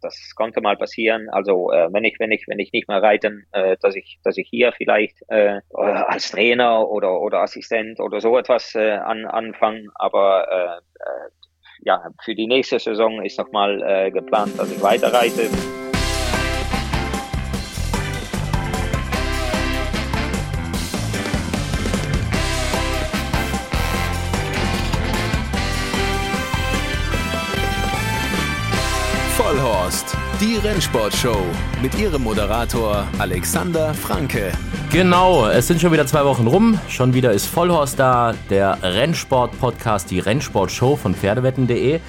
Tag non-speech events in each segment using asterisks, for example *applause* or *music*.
das konnte mal passieren. Also äh, wenn ich, wenn ich, wenn ich nicht mehr reiten, äh, dass ich, dass ich hier vielleicht äh, als Trainer oder oder Assistent oder so etwas äh, an, anfangen. Aber äh, äh, ja, für die nächste Saison ist nochmal äh, geplant, dass ich weiter Rennsportshow mit ihrem Moderator Alexander Franke. Genau, es sind schon wieder zwei Wochen rum. Schon wieder ist Vollhorst da, der Rennsport-Podcast, die Rennsportshow von Pferdewetten.de.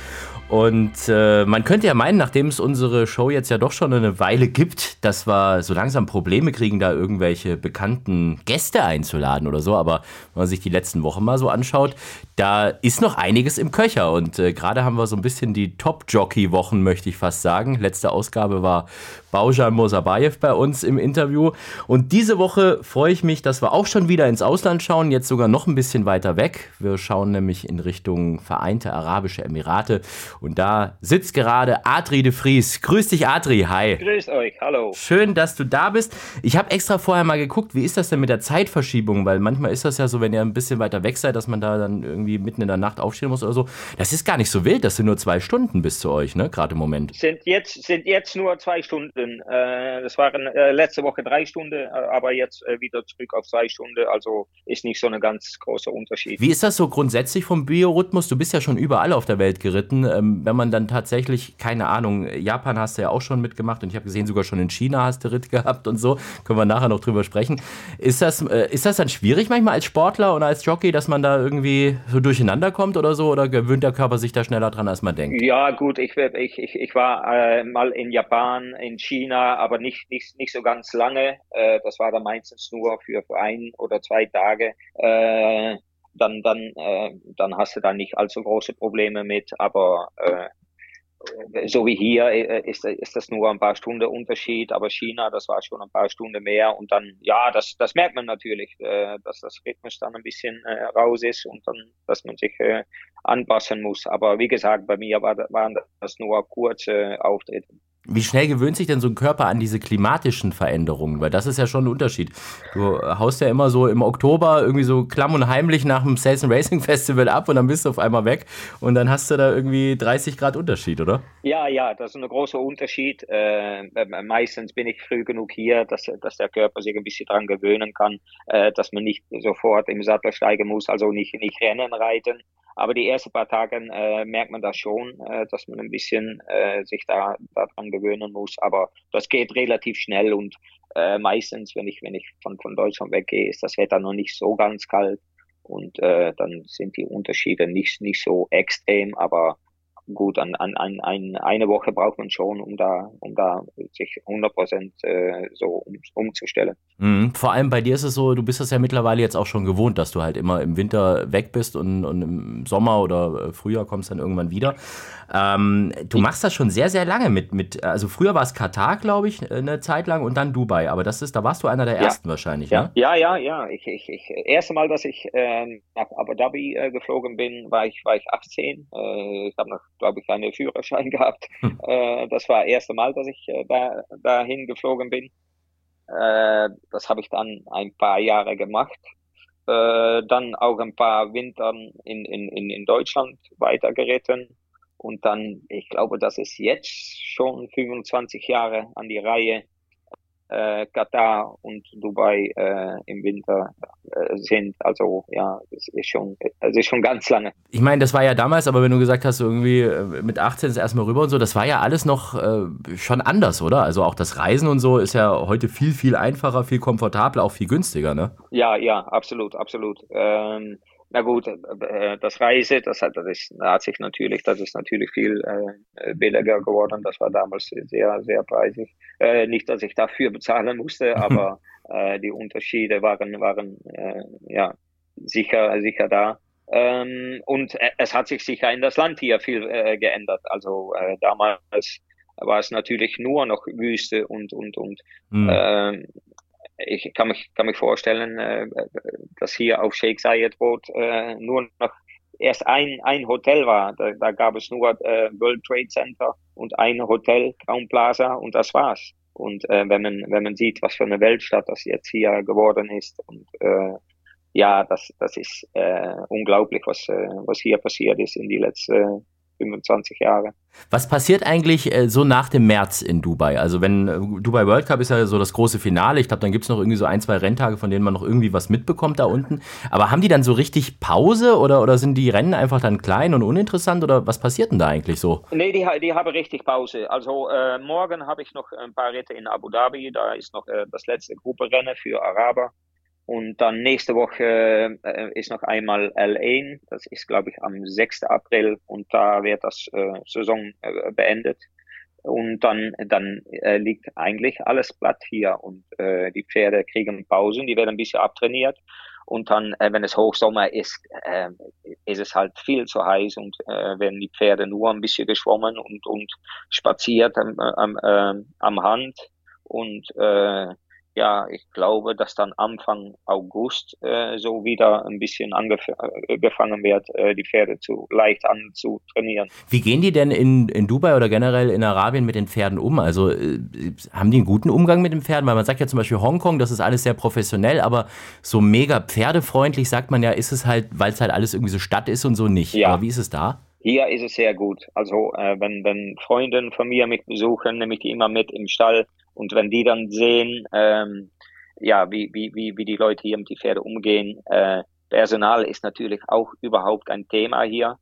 Und äh, man könnte ja meinen, nachdem es unsere Show jetzt ja doch schon eine Weile gibt, dass wir so langsam Probleme kriegen, da irgendwelche bekannten Gäste einzuladen oder so. Aber wenn man sich die letzten Wochen mal so anschaut, da ist noch einiges im Köcher. Und äh, gerade haben wir so ein bisschen die Top-Jockey-Wochen, möchte ich fast sagen. Letzte Ausgabe war Baujan Mosabayev bei uns im Interview. Und diese Woche freue ich mich, dass wir auch schon wieder ins Ausland schauen, jetzt sogar noch ein bisschen weiter weg. Wir schauen nämlich in Richtung Vereinte Arabische Emirate. Und da sitzt gerade Adri de Vries. Grüß dich, Adri. Hi. Grüß euch. Hallo. Schön, dass du da bist. Ich habe extra vorher mal geguckt, wie ist das denn mit der Zeitverschiebung? Weil manchmal ist das ja so, wenn ihr ein bisschen weiter weg seid, dass man da dann irgendwie mitten in der Nacht aufstehen muss oder so. Das ist gar nicht so wild. Das sind nur zwei Stunden bis zu euch, ne? Gerade im Moment. Sind jetzt, sind jetzt nur zwei Stunden. Äh, das waren äh, letzte Woche drei Stunden, äh, aber jetzt äh, wieder zurück auf zwei Stunden. Also ist nicht so ein ganz großer Unterschied. Wie ist das so grundsätzlich vom Biorhythmus? Du bist ja schon überall auf der Welt geritten. Ähm, wenn man dann tatsächlich, keine Ahnung, Japan hast du ja auch schon mitgemacht und ich habe gesehen, sogar schon in China hast du Ritt gehabt und so. Können wir nachher noch drüber sprechen. Ist das, ist das dann schwierig manchmal als Sportler und als Jockey, dass man da irgendwie so durcheinander kommt oder so? Oder gewöhnt der Körper sich da schneller dran, als man denkt? Ja, gut, ich, ich, ich, ich war äh, mal in Japan, in China aber nicht, nicht, nicht so ganz lange. Äh, das war dann meistens nur für, für ein oder zwei Tage. Äh, dann, dann, äh, dann hast du da nicht allzu große Probleme mit, aber äh, so wie hier äh, ist, ist das nur ein paar Stunden Unterschied, aber China, das war schon ein paar Stunden mehr und dann, ja, das, das merkt man natürlich, äh, dass das Rhythmus dann ein bisschen äh, raus ist und dann, dass man sich äh, anpassen muss. Aber wie gesagt, bei mir war, waren das nur kurze Auftritte. Wie schnell gewöhnt sich denn so ein Körper an diese klimatischen Veränderungen? Weil das ist ja schon ein Unterschied. Du haust ja immer so im Oktober irgendwie so klamm und heimlich nach dem Sales and Racing Festival ab und dann bist du auf einmal weg und dann hast du da irgendwie 30 Grad Unterschied, oder? Ja, ja, das ist ein großer Unterschied. Äh, meistens bin ich früh genug hier, dass, dass der Körper sich ein bisschen daran gewöhnen kann, äh, dass man nicht sofort im Sattel steigen muss, also nicht, nicht Rennen reiten. Aber die ersten paar Tage äh, merkt man das schon, äh, dass man ein bisschen äh, sich da daran gewöhnen muss. Aber das geht relativ schnell und äh, meistens, wenn ich wenn ich von von Deutschland weggehe, ist das Wetter noch nicht so ganz kalt und äh, dann sind die Unterschiede nicht nicht so extrem. Aber gut, an, an, an, eine Woche braucht man schon, um da, um da sich 100 Prozent äh, so um, umzustellen. Mhm. Vor allem bei dir ist es so, du bist es ja mittlerweile jetzt auch schon gewohnt, dass du halt immer im Winter weg bist und, und im Sommer oder äh, Frühjahr kommst dann irgendwann wieder. Ähm, du machst das schon sehr, sehr lange mit, mit also früher war es Katar, glaube ich, eine Zeit lang und dann Dubai, aber das ist, da warst du einer der ersten ja. wahrscheinlich, ja. ne? Ja, ja, ja. Ich, ich, ich, erste Mal, dass ich äh, nach Abu Dhabi äh, geflogen bin, war ich, war ich 18. Äh, ich habe noch, glaube ich, einen Führerschein *laughs* gehabt. Hm. Äh, das war das erste Mal, dass ich äh, da, dahin geflogen bin. Äh, das habe ich dann ein paar Jahre gemacht. Äh, dann auch ein paar Wintern in, in, in, in Deutschland weitergeritten. Und dann, ich glaube, das ist jetzt schon 25 Jahre an die Reihe, äh, Katar und Dubai äh, im Winter äh, sind. Also ja, es ist schon, es ist schon ganz lange. Ich meine, das war ja damals, aber wenn du gesagt hast, irgendwie äh, mit 18 ist erstmal rüber und so, das war ja alles noch äh, schon anders, oder? Also auch das Reisen und so ist ja heute viel, viel einfacher, viel komfortabler, auch viel günstiger, ne? Ja, ja, absolut, absolut. Ähm, na gut, äh, das Reise, das hat, das ist, hat sich natürlich, das ist natürlich viel äh, billiger geworden. Das war damals sehr, sehr preisig. Äh, nicht, dass ich dafür bezahlen musste, *laughs* aber äh, die Unterschiede waren, waren äh, ja sicher, sicher da. Ähm, und es hat sich sicher in das Land hier viel äh, geändert. Also äh, damals war es natürlich nur noch Wüste und und und mhm. Ich kann mich, kann mich vorstellen, äh, dass hier auf Sheikh Zayed Road äh, nur noch erst ein, ein Hotel war. Da, da gab es nur äh, World Trade Center und ein Hotel, Crown Plaza und das war's. Und äh, wenn man wenn man sieht, was für eine Weltstadt das jetzt hier geworden ist und äh, ja, das das ist äh, unglaublich, was äh, was hier passiert ist in die letzten 25 Jahre. Was passiert eigentlich äh, so nach dem März in Dubai? Also wenn äh, Dubai World Cup ist ja so das große Finale. Ich glaube, dann gibt es noch irgendwie so ein, zwei Renntage, von denen man noch irgendwie was mitbekommt da unten. Aber haben die dann so richtig Pause oder, oder sind die Rennen einfach dann klein und uninteressant oder was passiert denn da eigentlich so? Nee, die, die haben richtig Pause. Also äh, morgen habe ich noch ein paar Ritte in Abu Dhabi. Da ist noch äh, das letzte Grupperennen für Araber. Und dann nächste Woche äh, ist noch einmal L1, das ist glaube ich am 6. April und da wird das äh, Saison äh, beendet. Und dann, dann äh, liegt eigentlich alles platt hier und äh, die Pferde kriegen Pausen, die werden ein bisschen abtrainiert. Und dann, äh, wenn es Hochsommer ist, ist es halt viel zu heiß und werden die Pferde nur ein bisschen geschwommen und, und spaziert am, am, am Hand. Und äh, ja, ich glaube, dass dann Anfang August äh, so wieder ein bisschen angefangen wird, äh, die Pferde zu leicht anzutrainieren. Wie gehen die denn in, in Dubai oder generell in Arabien mit den Pferden um? Also äh, haben die einen guten Umgang mit den Pferden? Weil man sagt ja zum Beispiel Hongkong, das ist alles sehr professionell, aber so mega pferdefreundlich sagt man ja, ist es halt, weil es halt alles irgendwie so Stadt ist und so nicht. Ja. Aber wie ist es da? Hier ist es sehr gut. Also äh, wenn, wenn Freunde von mir mich besuchen, nehme ich die immer mit im Stall und wenn die dann sehen, ähm, ja, wie, wie, wie, wie die Leute hier mit die Pferde umgehen, äh, Personal ist natürlich auch überhaupt ein Thema hier.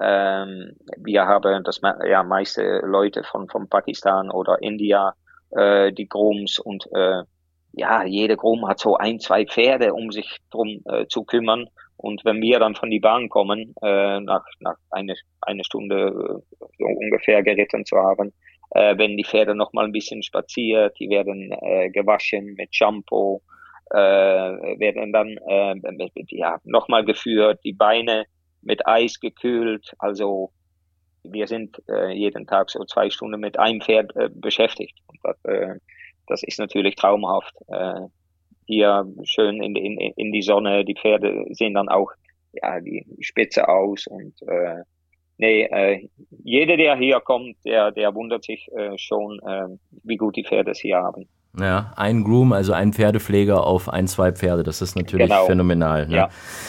Ähm, wir haben das ja meiste Leute von, von Pakistan oder India, äh, die Grooms und äh, ja, jede Groom hat so ein, zwei Pferde, um sich drum äh, zu kümmern. Und wenn wir dann von die Bahn kommen, äh, nach, nach eine, eine Stunde äh, so ungefähr geritten zu haben, äh, wenn die Pferde noch mal ein bisschen spaziert, die werden äh, gewaschen mit Shampoo, äh, werden dann äh, ja, nochmal geführt, die Beine mit Eis gekühlt. Also wir sind äh, jeden Tag so zwei Stunden mit einem Pferd äh, beschäftigt. Und das, äh, das ist natürlich traumhaft. Äh, hier schön in, in, in die Sonne, die Pferde sehen dann auch ja, die Spitze aus und äh, nee, äh, jeder, der hier kommt, der, der wundert sich äh, schon, äh, wie gut die Pferde es hier haben. Ja, ein Groom, also ein Pferdepfleger auf ein, zwei Pferde, das ist natürlich genau. phänomenal. Ne? Ja,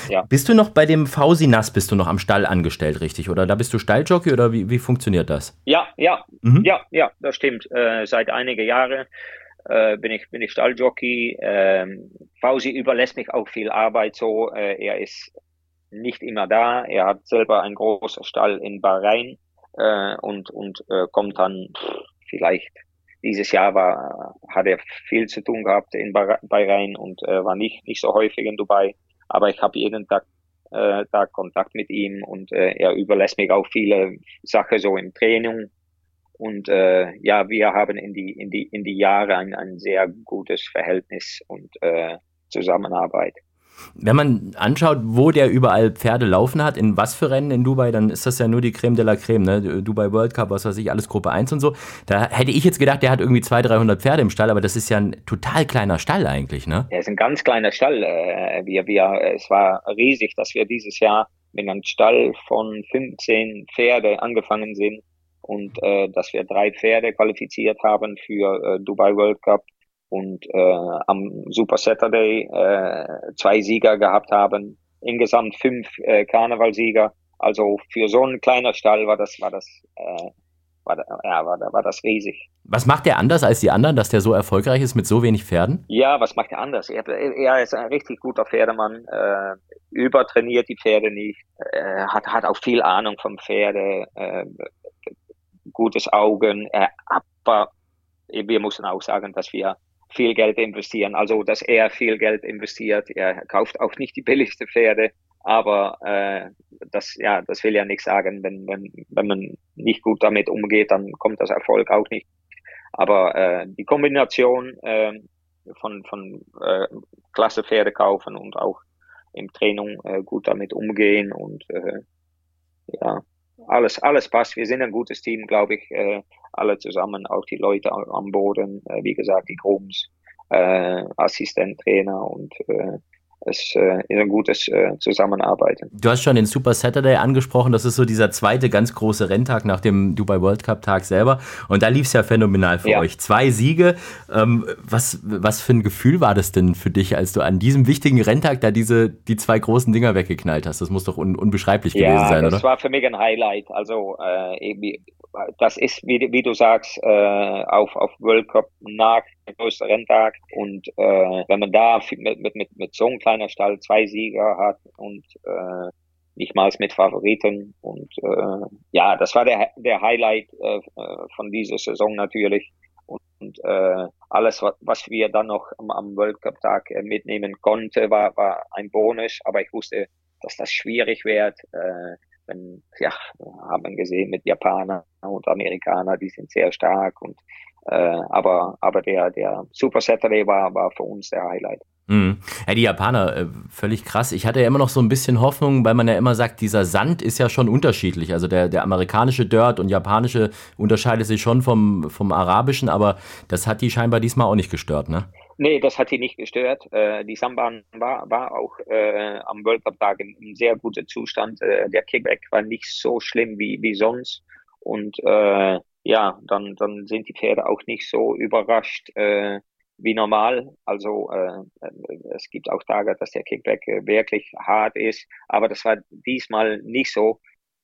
ja. Bist du noch bei dem Fausi Nass, bist du noch am Stall angestellt, richtig? Oder da bist du Stalljockey oder wie, wie funktioniert das? Ja, ja, mhm. ja, ja, das stimmt. Äh, seit einigen Jahren äh, bin ich bin ich Stalljockey. Ähm, Fausi überlässt mich auch viel Arbeit so. Äh, er ist nicht immer da. Er hat selber einen großen Stall in Bahrain äh, und, und äh, kommt dann vielleicht dieses Jahr war, hat er viel zu tun gehabt in Bahrain und äh, war nicht, nicht so häufig in Dubai. Aber ich habe jeden Tag, äh, Tag Kontakt mit ihm und äh, er überlässt mich auch viele Sachen so im Training. Und äh, ja, wir haben in die, in die, in die Jahre ein, ein sehr gutes Verhältnis und äh, Zusammenarbeit. Wenn man anschaut, wo der überall Pferde laufen hat, in was für Rennen in Dubai, dann ist das ja nur die Creme de la Creme, ne? Dubai World Cup, was weiß ich, alles Gruppe 1 und so. Da hätte ich jetzt gedacht, der hat irgendwie 200, 300 Pferde im Stall, aber das ist ja ein total kleiner Stall eigentlich, ne? Er ist ein ganz kleiner Stall. Äh, wir, wir, es war riesig, dass wir dieses Jahr mit einem Stall von 15 Pferde angefangen sind und äh, dass wir drei Pferde qualifiziert haben für äh, Dubai World Cup und äh, am Super Saturday äh, zwei Sieger gehabt haben, insgesamt fünf äh, Karnevalsieger. Also für so einen kleiner Stall war das war das äh, war, ja, war, war das riesig. Was macht der anders als die anderen, dass der so erfolgreich ist mit so wenig Pferden? Ja, was macht er anders? Er, er ist ein richtig guter Pferdemann, äh, übertrainiert die Pferde nicht, äh, hat, hat auch viel Ahnung vom Pferde, äh, gutes Augen, äh, aber wir müssen auch sagen, dass wir viel Geld investieren. Also, dass er viel Geld investiert. Er kauft auch nicht die billigste Pferde, aber äh, das, ja, das will ja nichts sagen. Wenn, wenn, wenn man nicht gut damit umgeht, dann kommt das Erfolg auch nicht. Aber äh, die Kombination äh, von, von äh, klasse Pferde kaufen und auch im Training äh, gut damit umgehen und äh, ja, alles, alles passt. Wir sind ein gutes Team, glaube ich, äh, alle zusammen, auch die Leute am Boden, äh, wie gesagt, die Grooms, äh, Assistent, Trainer und äh, es äh, ist ein gutes äh, Zusammenarbeiten. Du hast schon den Super Saturday angesprochen. Das ist so dieser zweite ganz große Renntag nach dem Dubai World Cup Tag selber. Und da lief es ja phänomenal für ja. euch. Zwei Siege. Ähm, was, was für ein Gefühl war das denn für dich, als du an diesem wichtigen Renntag da diese, die zwei großen Dinger weggeknallt hast? Das muss doch un, unbeschreiblich ja, gewesen sein, oder? Das war für mich ein Highlight. Also, äh, das ist, wie, wie du sagst, äh, auf, auf World Cup nach dem größten Renntag. Und äh, wenn man da mit, mit, mit, mit so einem kleinen Stall zwei Sieger hat und äh, nicht mal mit Favoriten. Und äh, ja, das war der, der Highlight äh, von dieser Saison natürlich. Und, und äh, alles, was wir dann noch am, am World Cup Tag äh, mitnehmen konnte, war, war ein Bonus. Aber ich wusste, dass das schwierig wird. Äh, wenn, ja, haben gesehen mit Japaner und Amerikaner, die sind sehr stark und äh, aber aber der der Super Saturday war war für uns der Highlight. Mhm. Ja, die Japaner, äh, völlig krass. Ich hatte ja immer noch so ein bisschen Hoffnung, weil man ja immer sagt, dieser Sand ist ja schon unterschiedlich. Also der, der amerikanische Dirt und japanische unterscheidet sich schon vom, vom arabischen, aber das hat die scheinbar diesmal auch nicht gestört, ne? Nee, das hat die nicht gestört. Äh, die Sambahn war, war auch äh, am World Cup Tag in, in sehr gutem Zustand. Äh, der Kickback war nicht so schlimm wie, wie sonst. Und äh, ja, dann, dann sind die Pferde auch nicht so überrascht äh, wie normal. Also äh, es gibt auch Tage, dass der Kickback äh, wirklich hart ist, aber das war diesmal nicht so.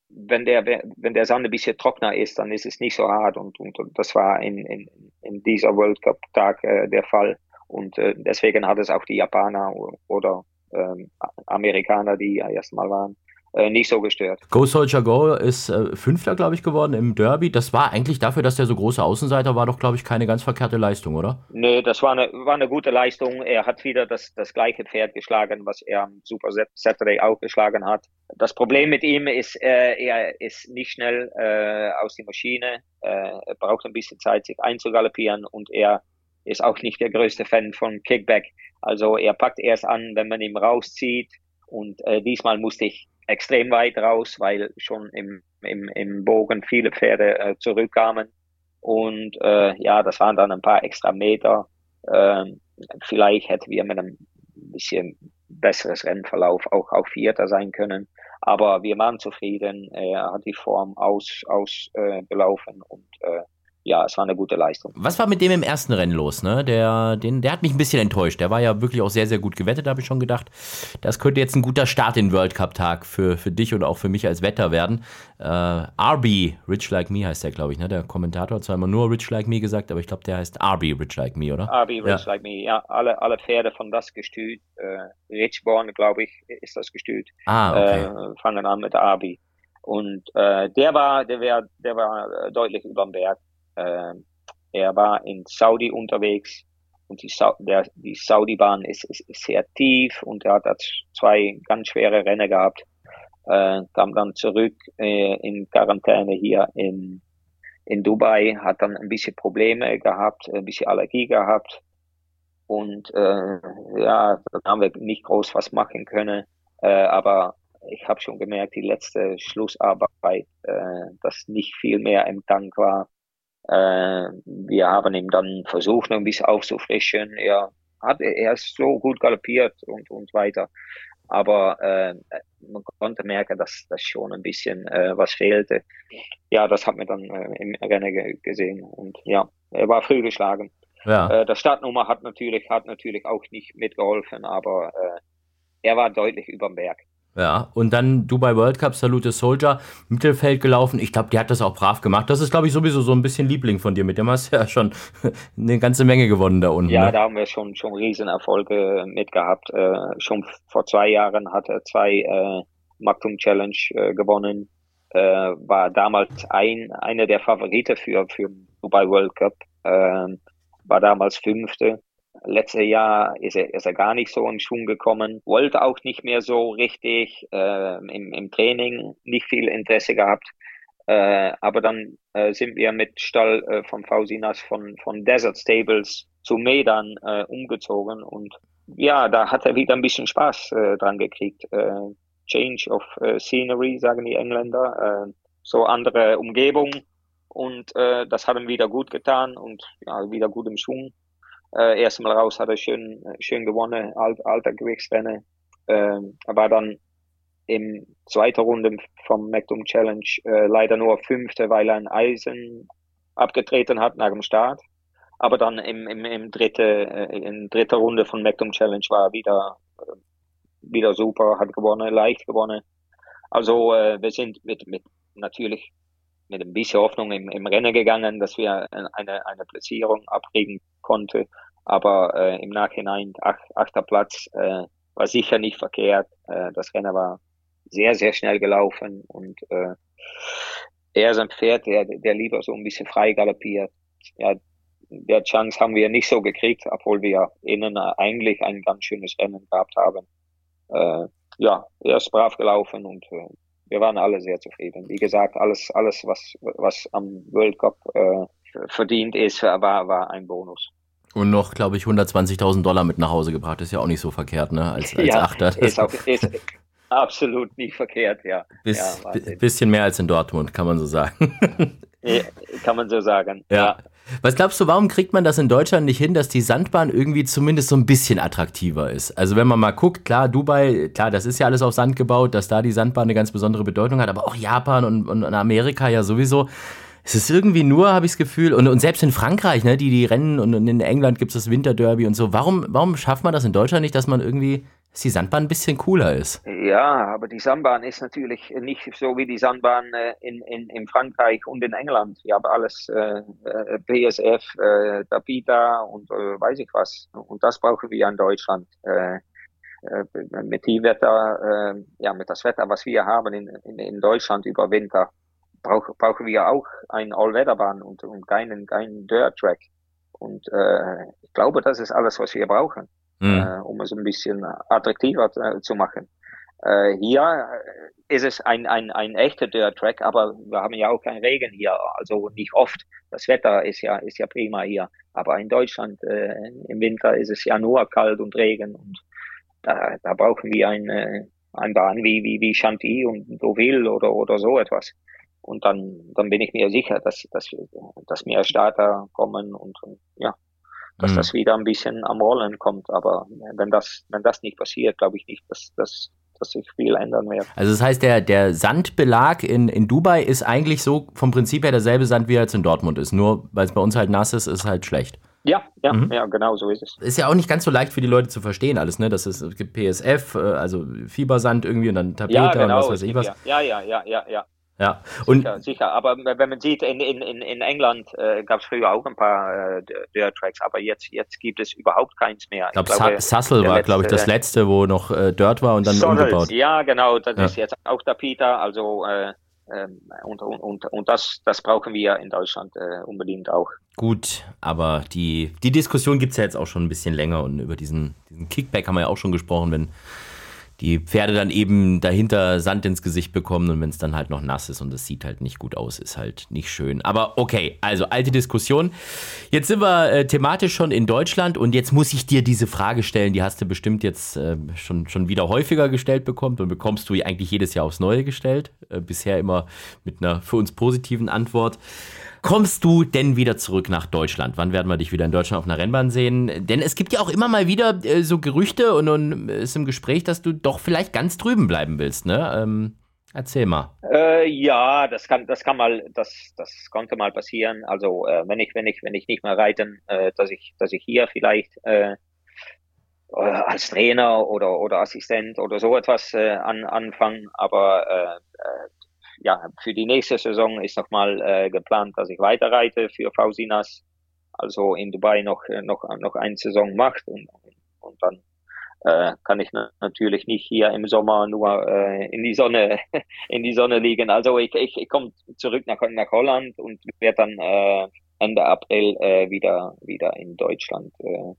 Wenn der, wenn der Sand ein bisschen trockener ist, dann ist es nicht so hart und, und, und das war in, in, in dieser World Cup Tag äh, der Fall. Und äh, deswegen hat es auch die Japaner oder ähm, Amerikaner, die ja erstmal waren, äh, nicht so gestört. Go Soldier Go ist äh, Fünfter, glaube ich, geworden im Derby. Das war eigentlich dafür, dass der so große Außenseiter war, doch, glaube ich, keine ganz verkehrte Leistung, oder? Nee, das war eine, war eine gute Leistung. Er hat wieder das, das gleiche Pferd geschlagen, was er am Super Saturday auch geschlagen hat. Das Problem mit ihm ist, äh, er ist nicht schnell äh, aus der Maschine. Äh, er braucht ein bisschen Zeit, sich einzugaloppieren und er ist auch nicht der größte Fan von Kickback. Also er packt erst an, wenn man ihn rauszieht. Und äh, diesmal musste ich extrem weit raus, weil schon im, im, im Bogen viele Pferde äh, zurückkamen. Und äh, ja, das waren dann ein paar extra Meter. Äh, vielleicht hätten wir mit einem bisschen besseres Rennverlauf auch auch Vierter sein können. Aber wir waren zufrieden. Er hat die Form aus, ausgelaufen äh, und äh, ja, es war eine gute Leistung. Was war mit dem im ersten Rennen los? Ne? Der, den, der hat mich ein bisschen enttäuscht. Der war ja wirklich auch sehr, sehr gut gewettet, habe ich schon gedacht. Das könnte jetzt ein guter Start in den World Cup-Tag für, für dich und auch für mich als Wetter werden. Äh, RB, Rich Like Me heißt der, glaube ich. Ne? Der Kommentator hat zwar immer nur Rich Like Me gesagt, aber ich glaube, der heißt RB, Rich Like Me, oder? RB, Rich ja. Like Me, ja. Alle, alle Pferde von das Gestüt. Äh, Richborn, glaube ich, ist das Gestüt. Ah, okay. Äh, fangen an mit RB. Und äh, der war, der, wär, der war deutlich über dem Berg. Äh, er war in Saudi unterwegs und die, Sa der, die Saudi-Bahn ist, ist, ist, sehr tief und er hat zwei ganz schwere Rennen gehabt. Äh, kam dann zurück äh, in Quarantäne hier in, in Dubai, hat dann ein bisschen Probleme gehabt, ein bisschen Allergie gehabt. Und äh, ja, dann haben wir nicht groß was machen können. Äh, aber ich habe schon gemerkt, die letzte Schlussarbeit, äh, dass nicht viel mehr im Tank war. Äh, wir haben ihm dann versucht, noch ein bisschen aufzufrischen. Er hat, er ist so gut galoppiert und, und weiter. Aber äh, man konnte merken, dass das schon ein bisschen äh, was fehlte. Ja, das hat man dann äh, im Rennen gesehen. Und ja, er war früh geschlagen. Ja. Äh, das Startnummer hat natürlich, hat natürlich auch nicht mitgeholfen, aber äh, er war deutlich über dem Berg. Ja, und dann Dubai World Cup, Salute Soldier, Mittelfeld gelaufen. Ich glaube, die hat das auch brav gemacht. Das ist, glaube ich, sowieso so ein bisschen Liebling von dir. Mit dem hast du ja schon *laughs* eine ganze Menge gewonnen da unten. Ja, ne? da haben wir schon, schon Riesenerfolge mitgehabt. Äh, schon vor zwei Jahren hat er zwei äh, Maktum Challenge äh, gewonnen. Äh, war damals ein, einer der Favoriten für, für Dubai World Cup. Äh, war damals Fünfte Letztes Jahr ist er, ist er gar nicht so in Schwung gekommen, wollte auch nicht mehr so richtig äh, im, im Training, nicht viel Interesse gehabt. Äh, aber dann äh, sind wir mit Stall äh, von Fausinas von, von Desert Stables zu Medan äh, umgezogen und ja, da hat er wieder ein bisschen Spaß äh, dran gekriegt. Äh, Change of äh, Scenery, sagen die Engländer, äh, so andere Umgebung und äh, das hat ihm wieder gut getan und ja, wieder gut im Schwung. Äh, erst mal raus hat er schön, schön gewonnen, alt, alter Gewichtsrenne. Äh, aber dann im zweiten Runde vom McDom Challenge äh, leider nur fünfte, weil er ein Eisen abgetreten hat nach dem Start. Aber dann im, im, im dritte, äh, in dritter Runde von McDom Challenge war er wieder, äh, wieder super, hat gewonnen, leicht gewonnen. Also äh, wir sind mit, mit natürlich mit ein bisschen Hoffnung im, im Rennen gegangen, dass wir eine, eine Platzierung abkriegen konnte. Aber äh, im Nachhinein ach, achter Platz äh, war sicher nicht verkehrt. Äh, das Rennen war sehr, sehr schnell gelaufen und äh, er ist ein Pferd, der, der lieber so ein bisschen frei galoppiert. Ja, der Chance haben wir nicht so gekriegt, obwohl wir innen eigentlich ein ganz schönes Rennen gehabt haben. Äh, ja, er ist brav gelaufen und äh, wir waren alle sehr zufrieden. Wie gesagt, alles, alles, was, was am World Cup äh, verdient ist, war, war ein Bonus. Und noch, glaube ich, 120.000 Dollar mit nach Hause gebracht. Ist ja auch nicht so verkehrt, ne? Als, als ja, Achter. Ist, auch, ist absolut nicht verkehrt, ja. Bis, ja bisschen mehr als in Dortmund, kann man so sagen. ja, kann man so sagen. ja. ja. Was glaubst du, warum kriegt man das in Deutschland nicht hin, dass die Sandbahn irgendwie zumindest so ein bisschen attraktiver ist? Also wenn man mal guckt, klar, Dubai, klar, das ist ja alles auf Sand gebaut, dass da die Sandbahn eine ganz besondere Bedeutung hat, aber auch Japan und, und Amerika ja sowieso. Es ist irgendwie nur, habe ich das Gefühl, und, und selbst in Frankreich, ne, die, die Rennen und in England gibt es das Winterderby und so. Warum, warum schafft man das in Deutschland nicht, dass man irgendwie dass die Sandbahn ein bisschen cooler ist. Ja, aber die Sandbahn ist natürlich nicht so wie die Sandbahn äh, in, in, in Frankreich und in England. Wir haben alles äh, äh BSF, äh, Tapita und äh, weiß ich was. Und das brauchen wir in Deutschland. Äh, mit dem Wetter, ja, mit das Wetter, was wir haben in, in, in Deutschland über Winter, brauch, brauchen wir auch ein Allwetterbahn und, und keinen, keinen Dirt-Track. Und äh, ich glaube, das ist alles, was wir brauchen mhm. äh, um es ein bisschen attraktiver äh, zu machen. Äh, hier ist es ein, ein, ein echter Dirt-Track, aber wir haben ja auch keinen Regen hier, also nicht oft. Das Wetter ist ja, ist ja prima hier. Aber in Deutschland äh, im Winter ist es ja nur kalt und Regen und da, da brauchen wir eine, eine Bahn wie, wie, wie Chantilly und Deauville oder, oder so etwas. Und dann, dann bin ich mir sicher, dass, dass, dass mehr Starter kommen und, und ja, dass mhm. das wieder ein bisschen am Rollen kommt. Aber wenn das, wenn das nicht passiert, glaube ich nicht, dass, dass, dass sich viel ändern wird. Also das heißt, der, der Sandbelag in, in Dubai ist eigentlich so vom Prinzip her derselbe Sand, wie er jetzt in Dortmund ist. Nur weil es bei uns halt nass ist, ist es halt schlecht. Ja, ja, mhm. ja, genau so ist es. Ist ja auch nicht ganz so leicht für die Leute zu verstehen alles, ne? Das ist, es gibt PSF, äh, also Fiebersand irgendwie und dann Tapete ja, genau, und was weiß ich was. Ja, ja, ja, ja, ja. Ja, und sicher, sicher. aber wenn man sieht, in, in, in England äh, gab es früher auch ein paar äh, Dirt-Tracks, aber jetzt, jetzt gibt es überhaupt keins mehr. Ich, glaub, glaube, Sassel war, glaube ich, das letzte, wo noch äh, Dirt war und dann Soddles, umgebaut. Ja, genau, das ja. ist jetzt auch der Peter, also äh, ähm, und, und, und, und das, das brauchen wir in Deutschland äh, unbedingt auch. Gut, aber die, die Diskussion gibt es ja jetzt auch schon ein bisschen länger und über diesen, diesen Kickback haben wir ja auch schon gesprochen, wenn die Pferde dann eben dahinter Sand ins Gesicht bekommen und wenn es dann halt noch nass ist und es sieht halt nicht gut aus, ist halt nicht schön. Aber okay, also alte Diskussion. Jetzt sind wir äh, thematisch schon in Deutschland und jetzt muss ich dir diese Frage stellen, die hast du bestimmt jetzt äh, schon, schon wieder häufiger gestellt bekommen und bekommst du eigentlich jedes Jahr aufs Neue gestellt. Äh, bisher immer mit einer für uns positiven Antwort kommst du denn wieder zurück nach Deutschland? Wann werden wir dich wieder in Deutschland auf einer Rennbahn sehen? Denn es gibt ja auch immer mal wieder äh, so Gerüchte und, und ist im Gespräch, dass du doch vielleicht ganz drüben bleiben willst, ne? Ähm, erzähl mal. Äh, ja, das kann, das kann mal, das, das konnte mal passieren. Also äh, wenn ich, wenn ich, wenn ich nicht mehr reiten, äh, dass ich, dass ich hier vielleicht äh, äh, als Trainer oder oder Assistent oder so etwas äh, an, anfangen. Aber äh, ja, für die nächste Saison ist nochmal äh, geplant, dass ich weiterreite für Fausinas. Also in Dubai noch, äh, noch, noch eine Saison macht und, und dann äh, kann ich natürlich nicht hier im Sommer nur äh, in die Sonne *laughs* in die Sonne liegen. Also ich, ich, ich komme zurück nach, nach Holland und werde dann äh, Ende April äh, wieder wieder in Deutschland äh,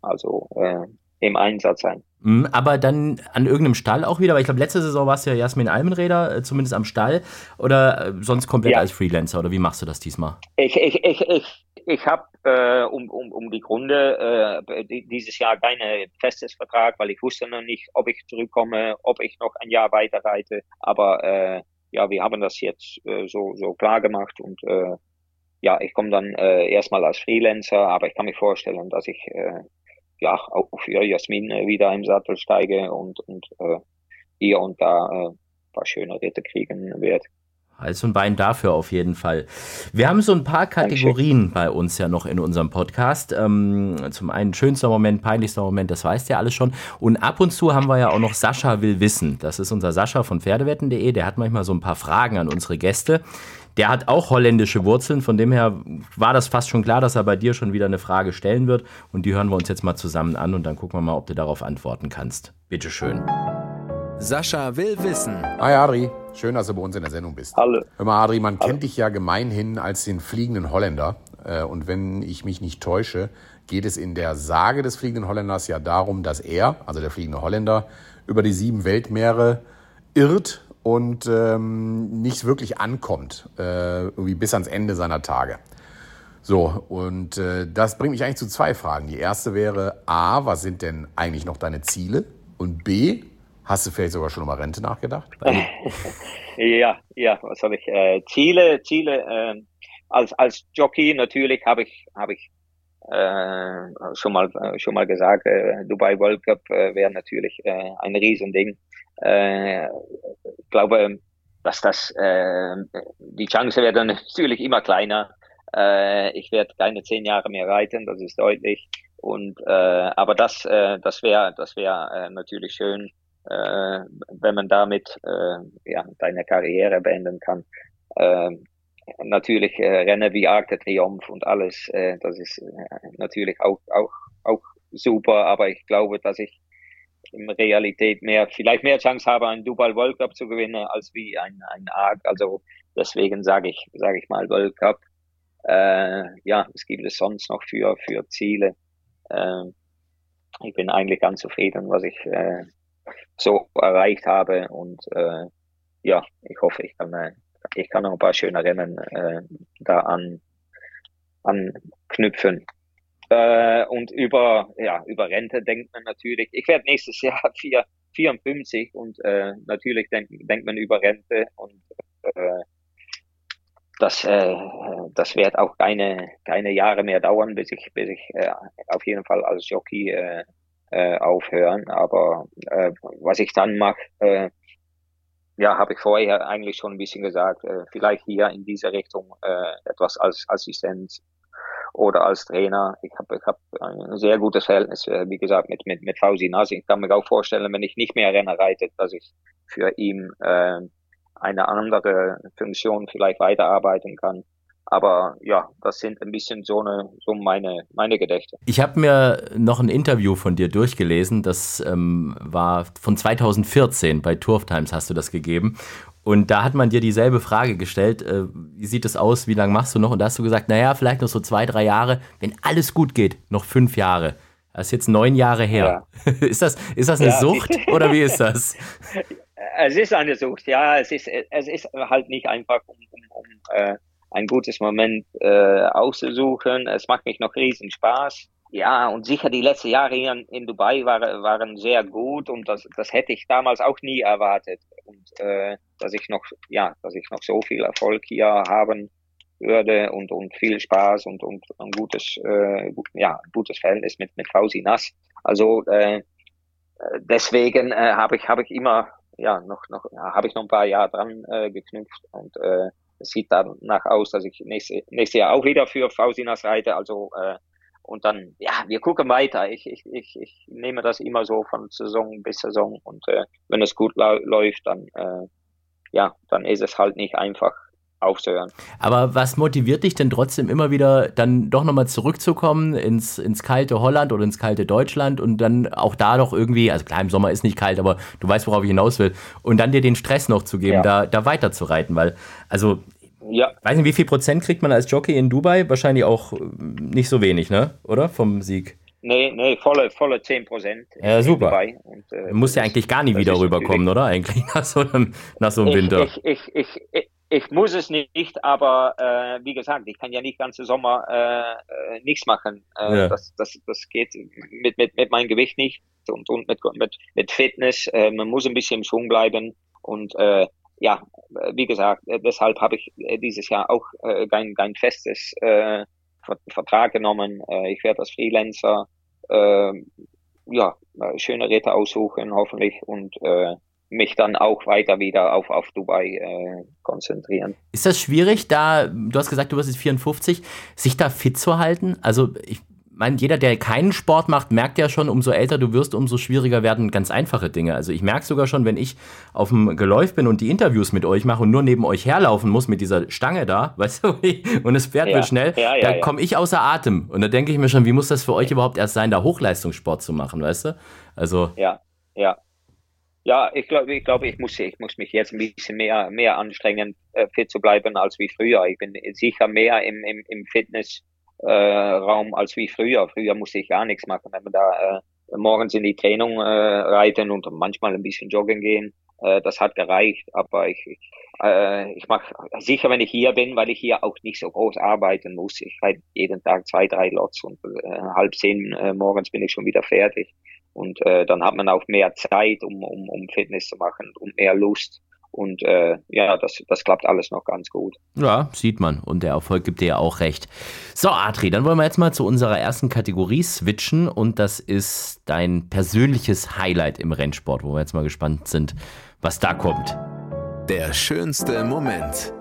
also äh, im Einsatz sein. Mhm, aber dann an irgendeinem Stall auch wieder, weil ich glaube, letzte Saison warst du ja Jasmin Almenräder, äh, zumindest am Stall, oder äh, sonst komplett ja. als Freelancer, oder wie machst du das diesmal? Ich, ich, ich, ich, ich habe äh, um, um, um die Grunde äh, dieses Jahr keinen festes Vertrag, weil ich wusste noch nicht, ob ich zurückkomme, ob ich noch ein Jahr weiter reite, aber äh, ja, wir haben das jetzt äh, so, so klar gemacht und ja, ich komme dann erstmal als Freelancer, aber ich kann mir vorstellen, dass ich ja auch für Jasmin äh, wieder im Sattel steige und, und äh, hier und da äh, paar schöne Ritte kriegen werde. Also ein Bein dafür auf jeden Fall. Wir haben so ein paar Kategorien bei uns ja noch in unserem Podcast. Ähm, zum einen schönster Moment, peinlichster Moment, das weißt ja alles schon. Und ab und zu haben wir ja auch noch Sascha will wissen. Das ist unser Sascha von Pferdewetten.de. Der hat manchmal so ein paar Fragen an unsere Gäste. Der hat auch holländische Wurzeln, von dem her war das fast schon klar, dass er bei dir schon wieder eine Frage stellen wird. Und die hören wir uns jetzt mal zusammen an und dann gucken wir mal, ob du darauf antworten kannst. Bitteschön. Sascha will wissen. Hi Adri, schön, dass du bei uns in der Sendung bist. Hallo. Hör mal Adri, man Hallo. kennt dich ja gemeinhin als den fliegenden Holländer. Äh, und wenn ich mich nicht täusche, geht es in der Sage des fliegenden Holländers ja darum, dass er, also der fliegende Holländer, über die sieben Weltmeere irrt und ähm, nicht wirklich ankommt, äh, irgendwie bis ans Ende seiner Tage. So, und äh, das bringt mich eigentlich zu zwei Fragen. Die erste wäre, A, was sind denn eigentlich noch deine Ziele? Und B, hast du vielleicht sogar schon über Rente nachgedacht? *laughs* ja, ja, was habe ich? Äh, Ziele, Ziele, äh, als, als Jockey natürlich habe ich, habe ich äh, schon mal äh, schon mal gesagt, äh, Dubai World Cup äh, wäre natürlich äh, ein Riesending. Äh, ich glaube, dass das äh, die Chance wäre dann natürlich immer kleiner. Äh, ich werde keine zehn Jahre mehr reiten, das ist deutlich. Und äh, aber das äh, das wäre das wäre äh, natürlich schön, äh, wenn man damit äh, ja deine Karriere beenden kann. Äh, natürlich äh, Rennen wie Arc de Triomphe und alles, äh, das ist äh, natürlich auch auch auch super, aber ich glaube, dass ich in Realität mehr, vielleicht mehr Chance habe, einen Dubai World Cup zu gewinnen, als wie ein, ein ARC. Also deswegen sage ich, sage ich mal World Cup. Äh, ja, es gibt es sonst noch für, für Ziele. Äh, ich bin eigentlich ganz zufrieden, was ich äh, so erreicht habe und äh, ja, ich hoffe, ich kann, äh, ich kann noch ein paar schöne Rennen äh, da an, anknüpfen. Äh, und über, ja, über Rente denkt man natürlich. Ich werde nächstes Jahr *laughs* vier, 54 und äh, natürlich denkt, denkt man über Rente und äh, das, äh, das wird auch keine, keine Jahre mehr dauern, bis ich, bis ich äh, auf jeden Fall als Jockey äh, äh, aufhören. Aber äh, was ich dann mache, äh, ja, habe ich vorher eigentlich schon ein bisschen gesagt, äh, vielleicht hier in diese Richtung äh, etwas als Assistent oder als Trainer. Ich habe ich hab ein sehr gutes Verhältnis, äh, wie gesagt, mit, mit, mit Fausi Nasi. Ich kann mir auch vorstellen, wenn ich nicht mehr Renner reite, dass ich für ihn äh, eine andere Funktion vielleicht weiterarbeiten kann. Aber ja, das sind ein bisschen so, eine, so meine, meine Gedächte. Ich habe mir noch ein Interview von dir durchgelesen. Das ähm, war von 2014. Bei Turf Times hast du das gegeben. Und da hat man dir dieselbe Frage gestellt, äh, wie sieht es aus, wie lange machst du noch? Und da hast du gesagt, naja, vielleicht noch so zwei, drei Jahre, wenn alles gut geht, noch fünf Jahre. Das ist jetzt neun Jahre her. Ja. *laughs* ist, das, ist das eine ja. Sucht oder wie ist das? *laughs* Es ist eine Sucht, ja. Es ist, es ist halt nicht einfach, um, um, um äh, ein gutes Moment äh, auszusuchen. Es macht mich noch riesen Spaß. Ja, und sicher die letzten Jahre hier in Dubai war, waren sehr gut und das, das hätte ich damals auch nie erwartet. Und äh, dass ich noch, ja, dass ich noch so viel Erfolg hier haben würde und, und viel Spaß und, und ein gutes, äh, ja, gutes Verhältnis mit, mit Fausi Nass. Also äh, deswegen äh, habe ich, habe ich immer, ja, noch, noch, habe ich noch ein paar Jahre dran äh, geknüpft und äh, es sieht danach aus, dass ich nächste, nächstes Jahr auch wieder für Fausinas reite. Also äh, und dann, ja, wir gucken weiter. Ich, ich, ich, ich nehme das immer so von Saison bis Saison. Und äh, wenn es gut läuft, dann, äh, ja, dann ist es halt nicht einfach aufzuhören. Aber was motiviert dich denn trotzdem immer wieder, dann doch nochmal zurückzukommen ins, ins kalte Holland oder ins kalte Deutschland und dann auch da doch irgendwie, also klar, im Sommer ist nicht kalt, aber du weißt, worauf ich hinaus will, und dann dir den Stress noch zu geben, ja. da, da weiter zu reiten, weil, also ja. Weiß nicht, wie viel Prozent kriegt man als Jockey in Dubai? Wahrscheinlich auch äh, nicht so wenig, ne? Oder? Vom Sieg. Nee, nee, volle, volle 10 Prozent. Ja, super. Und, äh, muss ja eigentlich gar nie wieder rüberkommen, oder? Eigentlich *laughs* nach so einem, nach so einem ich, Winter. Ich, ich, ich, ich, muss es nicht, aber äh, wie gesagt, ich kann ja nicht ganze Sommer äh, äh nichts machen. Äh, ja. das, das, das geht mit, mit, mit meinem Gewicht nicht und, und mit, mit, mit Fitness. Äh, man muss ein bisschen im Schwung bleiben und äh, ja, wie gesagt, deshalb habe ich dieses Jahr auch kein, kein festes äh, Vertrag genommen. Äh, ich werde als Freelancer äh, ja, schöne Ritter aussuchen, hoffentlich, und äh, mich dann auch weiter wieder auf, auf Dubai äh, konzentrieren. Ist das schwierig, da, du hast gesagt, du bist jetzt 54, sich da fit zu halten? Also ich meine, jeder, der keinen Sport macht, merkt ja schon, umso älter du wirst, umso schwieriger werden ganz einfache Dinge. Also ich merke sogar schon, wenn ich auf dem Geläuf bin und die Interviews mit euch mache und nur neben euch herlaufen muss mit dieser Stange da, *laughs* weißt du, und es fährt ja. wird schnell, ja, ja, da komme ich außer Atem. Und da denke ich mir schon, wie muss das für euch überhaupt erst sein, da Hochleistungssport zu machen, weißt du? Also. Ja, ja. Ja, ich glaube, ich glaube, ich muss, ich muss mich jetzt ein bisschen mehr, mehr anstrengen, äh, fit zu bleiben als wie früher. Ich bin sicher mehr im, im, im Fitness äh, als wie früher. Früher musste ich gar nichts machen. Wenn wir da äh, morgens in die Training äh, reiten und manchmal ein bisschen joggen gehen, äh, das hat gereicht. Aber ich, äh, ich mache sicher, wenn ich hier bin, weil ich hier auch nicht so groß arbeiten muss. Ich reite jeden Tag zwei, drei Lots und äh, halb zehn äh, morgens bin ich schon wieder fertig. Und äh, dann hat man auch mehr Zeit, um, um, um Fitness zu machen und mehr Lust. Und äh, ja, das, das klappt alles noch ganz gut. Ja, sieht man. Und der Erfolg gibt dir ja auch recht. So, Adri, dann wollen wir jetzt mal zu unserer ersten Kategorie switchen. Und das ist dein persönliches Highlight im Rennsport, wo wir jetzt mal gespannt sind, was da kommt. Der schönste Moment.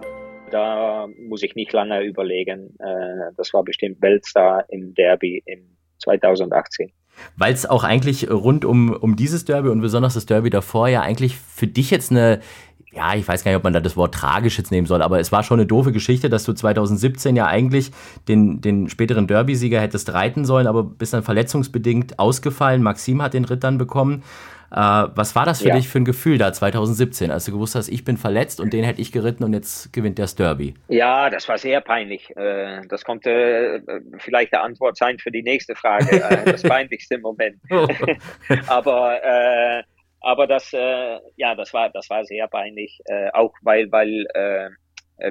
Da muss ich nicht lange überlegen. Äh, das war bestimmt Weltstar im Derby im 2018 weil es auch eigentlich rund um, um dieses Derby und besonders das Derby davor ja eigentlich für dich jetzt eine ja, ich weiß gar nicht, ob man da das Wort tragisch jetzt nehmen soll, aber es war schon eine doofe Geschichte, dass du 2017 ja eigentlich den, den späteren Derby-Sieger hättest reiten sollen, aber bist dann verletzungsbedingt ausgefallen. Maxim hat den Ritt dann bekommen. Äh, was war das für ja. dich für ein Gefühl da 2017, als du gewusst hast, ich bin verletzt und den hätte ich geritten und jetzt gewinnt der Derby? Ja, das war sehr peinlich. Äh, das konnte äh, vielleicht eine Antwort sein für die nächste Frage. Äh, das *laughs* peinlichste Moment. Oh. *laughs* aber äh, aber das, äh, ja, das war, das war sehr peinlich, äh, auch weil, weil äh,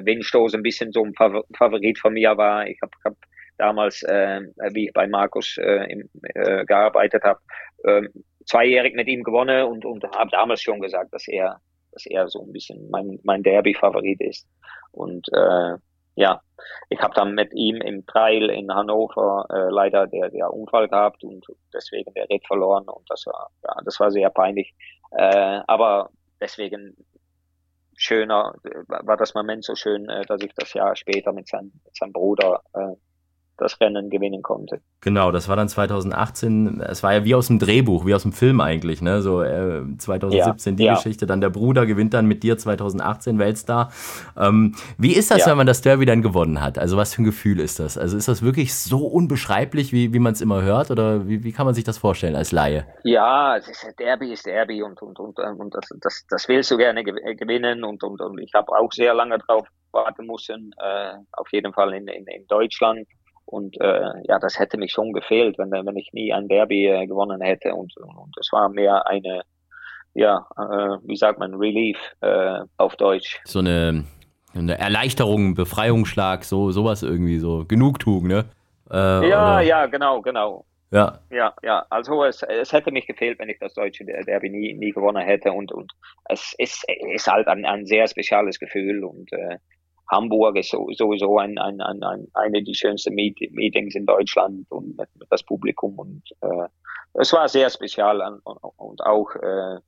Windstoß ein bisschen so ein Favorit von mir war. Ich habe hab damals, äh, wie ich bei Markus äh, im, äh, gearbeitet habe, äh, zweijährig mit ihm gewonnen und, und habe damals schon gesagt, dass er, dass er so ein bisschen mein, mein Derby-Favorit ist. Und äh, ja, ich habe dann mit ihm im Trail in Hannover äh, leider der, der Unfall gehabt und deswegen der Ritt verloren und das war, ja, das war sehr peinlich. Äh, aber deswegen schöner, war das Moment so schön, äh, dass ich das Jahr später mit, sein, mit seinem Bruder äh, das Rennen gewinnen konnte. Genau, das war dann 2018. Es war ja wie aus dem Drehbuch, wie aus dem Film eigentlich, ne? So äh, 2017 ja, die ja. Geschichte. Dann der Bruder gewinnt dann mit dir 2018 Weltstar. Ähm, wie ist das, ja. wenn man das Derby dann gewonnen hat? Also was für ein Gefühl ist das? Also ist das wirklich so unbeschreiblich, wie, wie man es immer hört? Oder wie, wie kann man sich das vorstellen als Laie? Ja, Derby ist Derby und, und, und, und das, das, das willst du gerne gewinnen und, und, und ich habe auch sehr lange drauf warten müssen, äh, auf jeden Fall in, in, in Deutschland. Und äh, ja, das hätte mich schon gefehlt, wenn, wenn ich nie ein Derby äh, gewonnen hätte. Und, und es war mehr eine, ja, äh, wie sagt man, Relief äh, auf Deutsch. So eine, eine Erleichterung, Befreiungsschlag, so sowas irgendwie, so Genugtuung, ne? Äh, ja, oder? ja, genau, genau. Ja. Ja, ja. Also es, es hätte mich gefehlt, wenn ich das deutsche Derby nie, nie gewonnen hätte. Und, und es ist, ist halt ein, ein sehr spezielles Gefühl. Und äh, Hamburg ist sowieso ein, ein, ein, ein, eine der schönsten Meet Meetings in Deutschland und das Publikum und äh, es war sehr spezial und, und auch äh,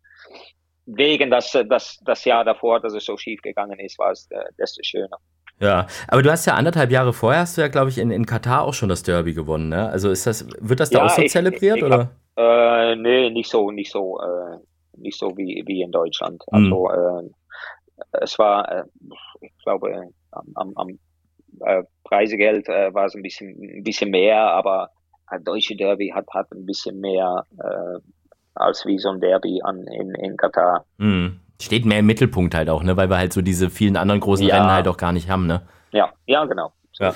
wegen das, das, das Jahr davor, dass es so schief gegangen ist, war es äh, desto schöner. Ja, aber du hast ja anderthalb Jahre vorher, hast du ja, glaube ich, in, in Katar auch schon das Derby gewonnen, ne? Also ist das, wird das da ja, auch so ich, zelebriert, ich, ich oder? Hab, äh, nee, nicht so, nicht so, äh, nicht so wie, wie in Deutschland. Also, mhm. äh, es war, äh, ich glaube, am, am äh, Preisegeld äh, war es ein bisschen, ein bisschen mehr, aber ein deutsche Derby hat, hat ein bisschen mehr äh, als wie so ein Derby an, in, in Katar. Mhm. Steht mehr im Mittelpunkt halt auch, ne? weil wir halt so diese vielen anderen großen ja. Rennen halt auch gar nicht haben. Ne? Ja, ja, genau. Ja.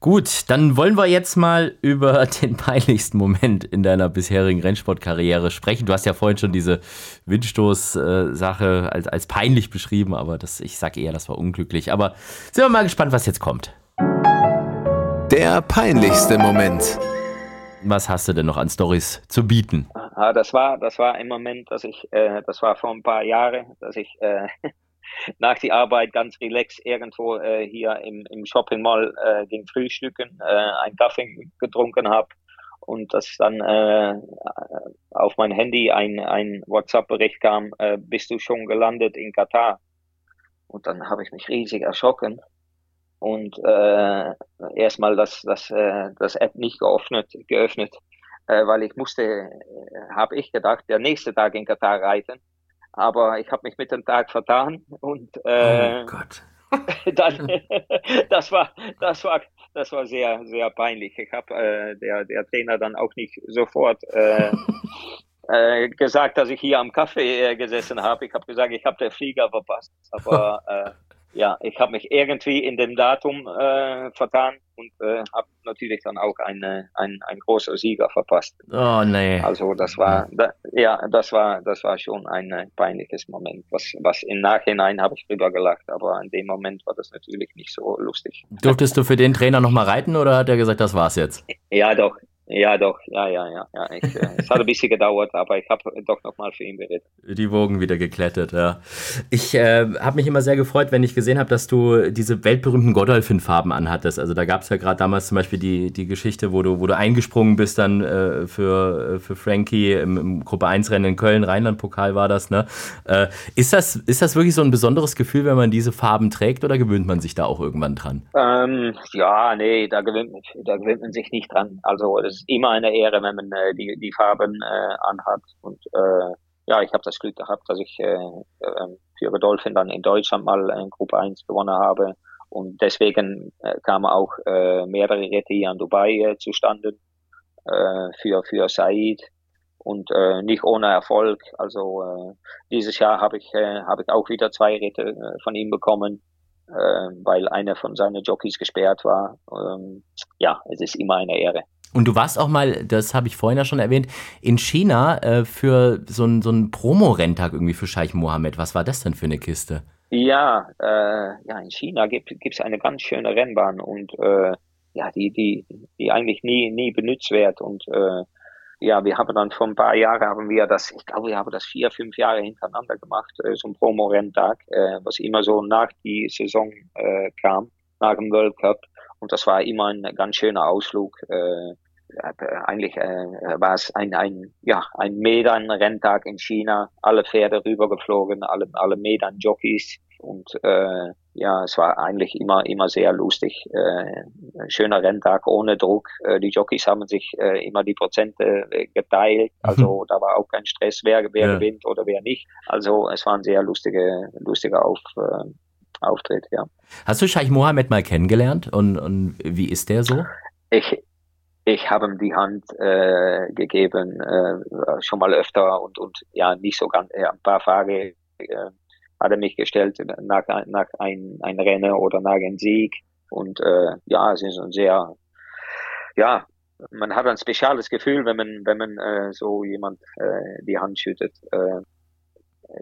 Gut, dann wollen wir jetzt mal über *laughs* den peinlichsten Moment in deiner bisherigen Rennsportkarriere sprechen. Du hast ja vorhin schon diese Windstoß-Sache als, als peinlich beschrieben, aber das, ich sage eher, das war unglücklich. Aber sind wir mal gespannt, was jetzt kommt. Der peinlichste Moment. Was hast du denn noch an Stories zu bieten? Ah, das war, das war im Moment, dass ich, äh, das war vor ein paar Jahren, dass ich äh, nach der Arbeit ganz relaxed irgendwo äh, hier im, im Shopping Mall äh, ging frühstücken, äh, einen Kaffee getrunken habe und dass dann äh, auf mein Handy ein, ein WhatsApp-Bericht kam, äh, bist du schon gelandet in Katar? Und dann habe ich mich riesig erschrocken und äh, erstmal das, das, äh, das App nicht geöffnet, geöffnet äh, weil ich musste, äh, habe ich gedacht, der nächste Tag in Katar reiten. Aber ich habe mich mit dem Tag vertan und äh, oh Gott. *laughs* dann, *laughs* das war, das war, das war sehr, sehr peinlich. Ich habe äh, der, der Trainer dann auch nicht sofort äh, *laughs* äh, gesagt, dass ich hier am Kaffee äh, gesessen habe. Ich habe gesagt, ich habe den Flieger verpasst. Aber äh, ja, ich habe mich irgendwie in dem Datum äh, vertan und äh, habe natürlich dann auch eine, ein, ein großer Sieger verpasst. Oh nee. Also das war da, ja, das war das war schon ein äh, peinliches Moment. Was was im Nachhinein habe ich drüber gelacht, aber in dem Moment war das natürlich nicht so lustig. Durftest du für den Trainer noch mal reiten oder hat er gesagt, das war's jetzt? Ja, doch. Ja, doch, ja, ja, ja. ja. Ich, äh, es hat ein bisschen gedauert, aber ich habe doch nochmal für ihn geredet. Die Wogen wieder geklettet, ja. Ich äh, habe mich immer sehr gefreut, wenn ich gesehen habe, dass du diese weltberühmten Godolphin-Farben anhattest. Also da gab es ja gerade damals zum Beispiel die, die Geschichte, wo du, wo du eingesprungen bist dann äh, für, für Frankie im, im Gruppe 1-Rennen in Köln, Rheinland-Pokal war das, ne? Äh, ist, das, ist das wirklich so ein besonderes Gefühl, wenn man diese Farben trägt oder gewöhnt man sich da auch irgendwann dran? Ähm, ja, nee, da gewöhnt, da gewöhnt man sich nicht dran. Also das ist immer eine Ehre, wenn man äh, die, die Farben äh, anhat. Und äh, ja, ich habe das Glück gehabt, dass ich äh, äh, für Godolphin dann in Deutschland mal in Gruppe 1 gewonnen habe. Und deswegen äh, kamen auch äh, mehrere Rette hier in Dubai äh, zustande äh, für, für Said und äh, nicht ohne Erfolg. Also äh, dieses Jahr habe ich, äh, hab ich auch wieder zwei Ritte äh, von ihm bekommen, äh, weil einer von seinen Jockeys gesperrt war. Ähm, ja, es ist immer eine Ehre. Und du warst auch mal, das habe ich vorhin ja schon erwähnt, in China äh, für so einen so Promo-Renntag irgendwie für Scheich Mohammed. Was war das denn für eine Kiste? Ja, äh, ja in China gibt es eine ganz schöne Rennbahn und äh, ja, die, die, die eigentlich nie, nie benutzt wird. Und äh, ja, wir haben dann vor ein paar Jahren haben wir das, ich glaube, wir haben das vier, fünf Jahre hintereinander gemacht, äh, so ein Promo-Renntag, äh, was immer so nach die Saison kam, nach dem World Cup. Und das war immer ein ganz schöner Ausflug. Äh, eigentlich äh, war es ein, ein, ja, ein Medan-Renntag in China, alle Pferde rübergeflogen, alle, alle Medan-Jockeys und äh, ja, es war eigentlich immer, immer sehr lustig. Äh, ein schöner Renntag ohne Druck. Äh, die Jockeys haben sich äh, immer die Prozente äh, geteilt. Mhm. Also da war auch kein Stress, wer, wer ja. gewinnt oder wer nicht. Also es war ein sehr lustige, lustiger Auf, äh, Auftritt, ja. Hast du Scheich Mohammed mal kennengelernt und, und wie ist der so? Ich, ich habe ihm die Hand äh, gegeben, äh, schon mal öfter und, und ja, nicht so ganz, ja, ein paar Fragen äh, hat er mich gestellt nach, nach ein, ein Rennen oder nach einem Sieg. Und äh, ja, es ist ein sehr, ja, man hat ein spezielles Gefühl, wenn man, wenn man äh, so jemand äh, die Hand schüttet. Äh,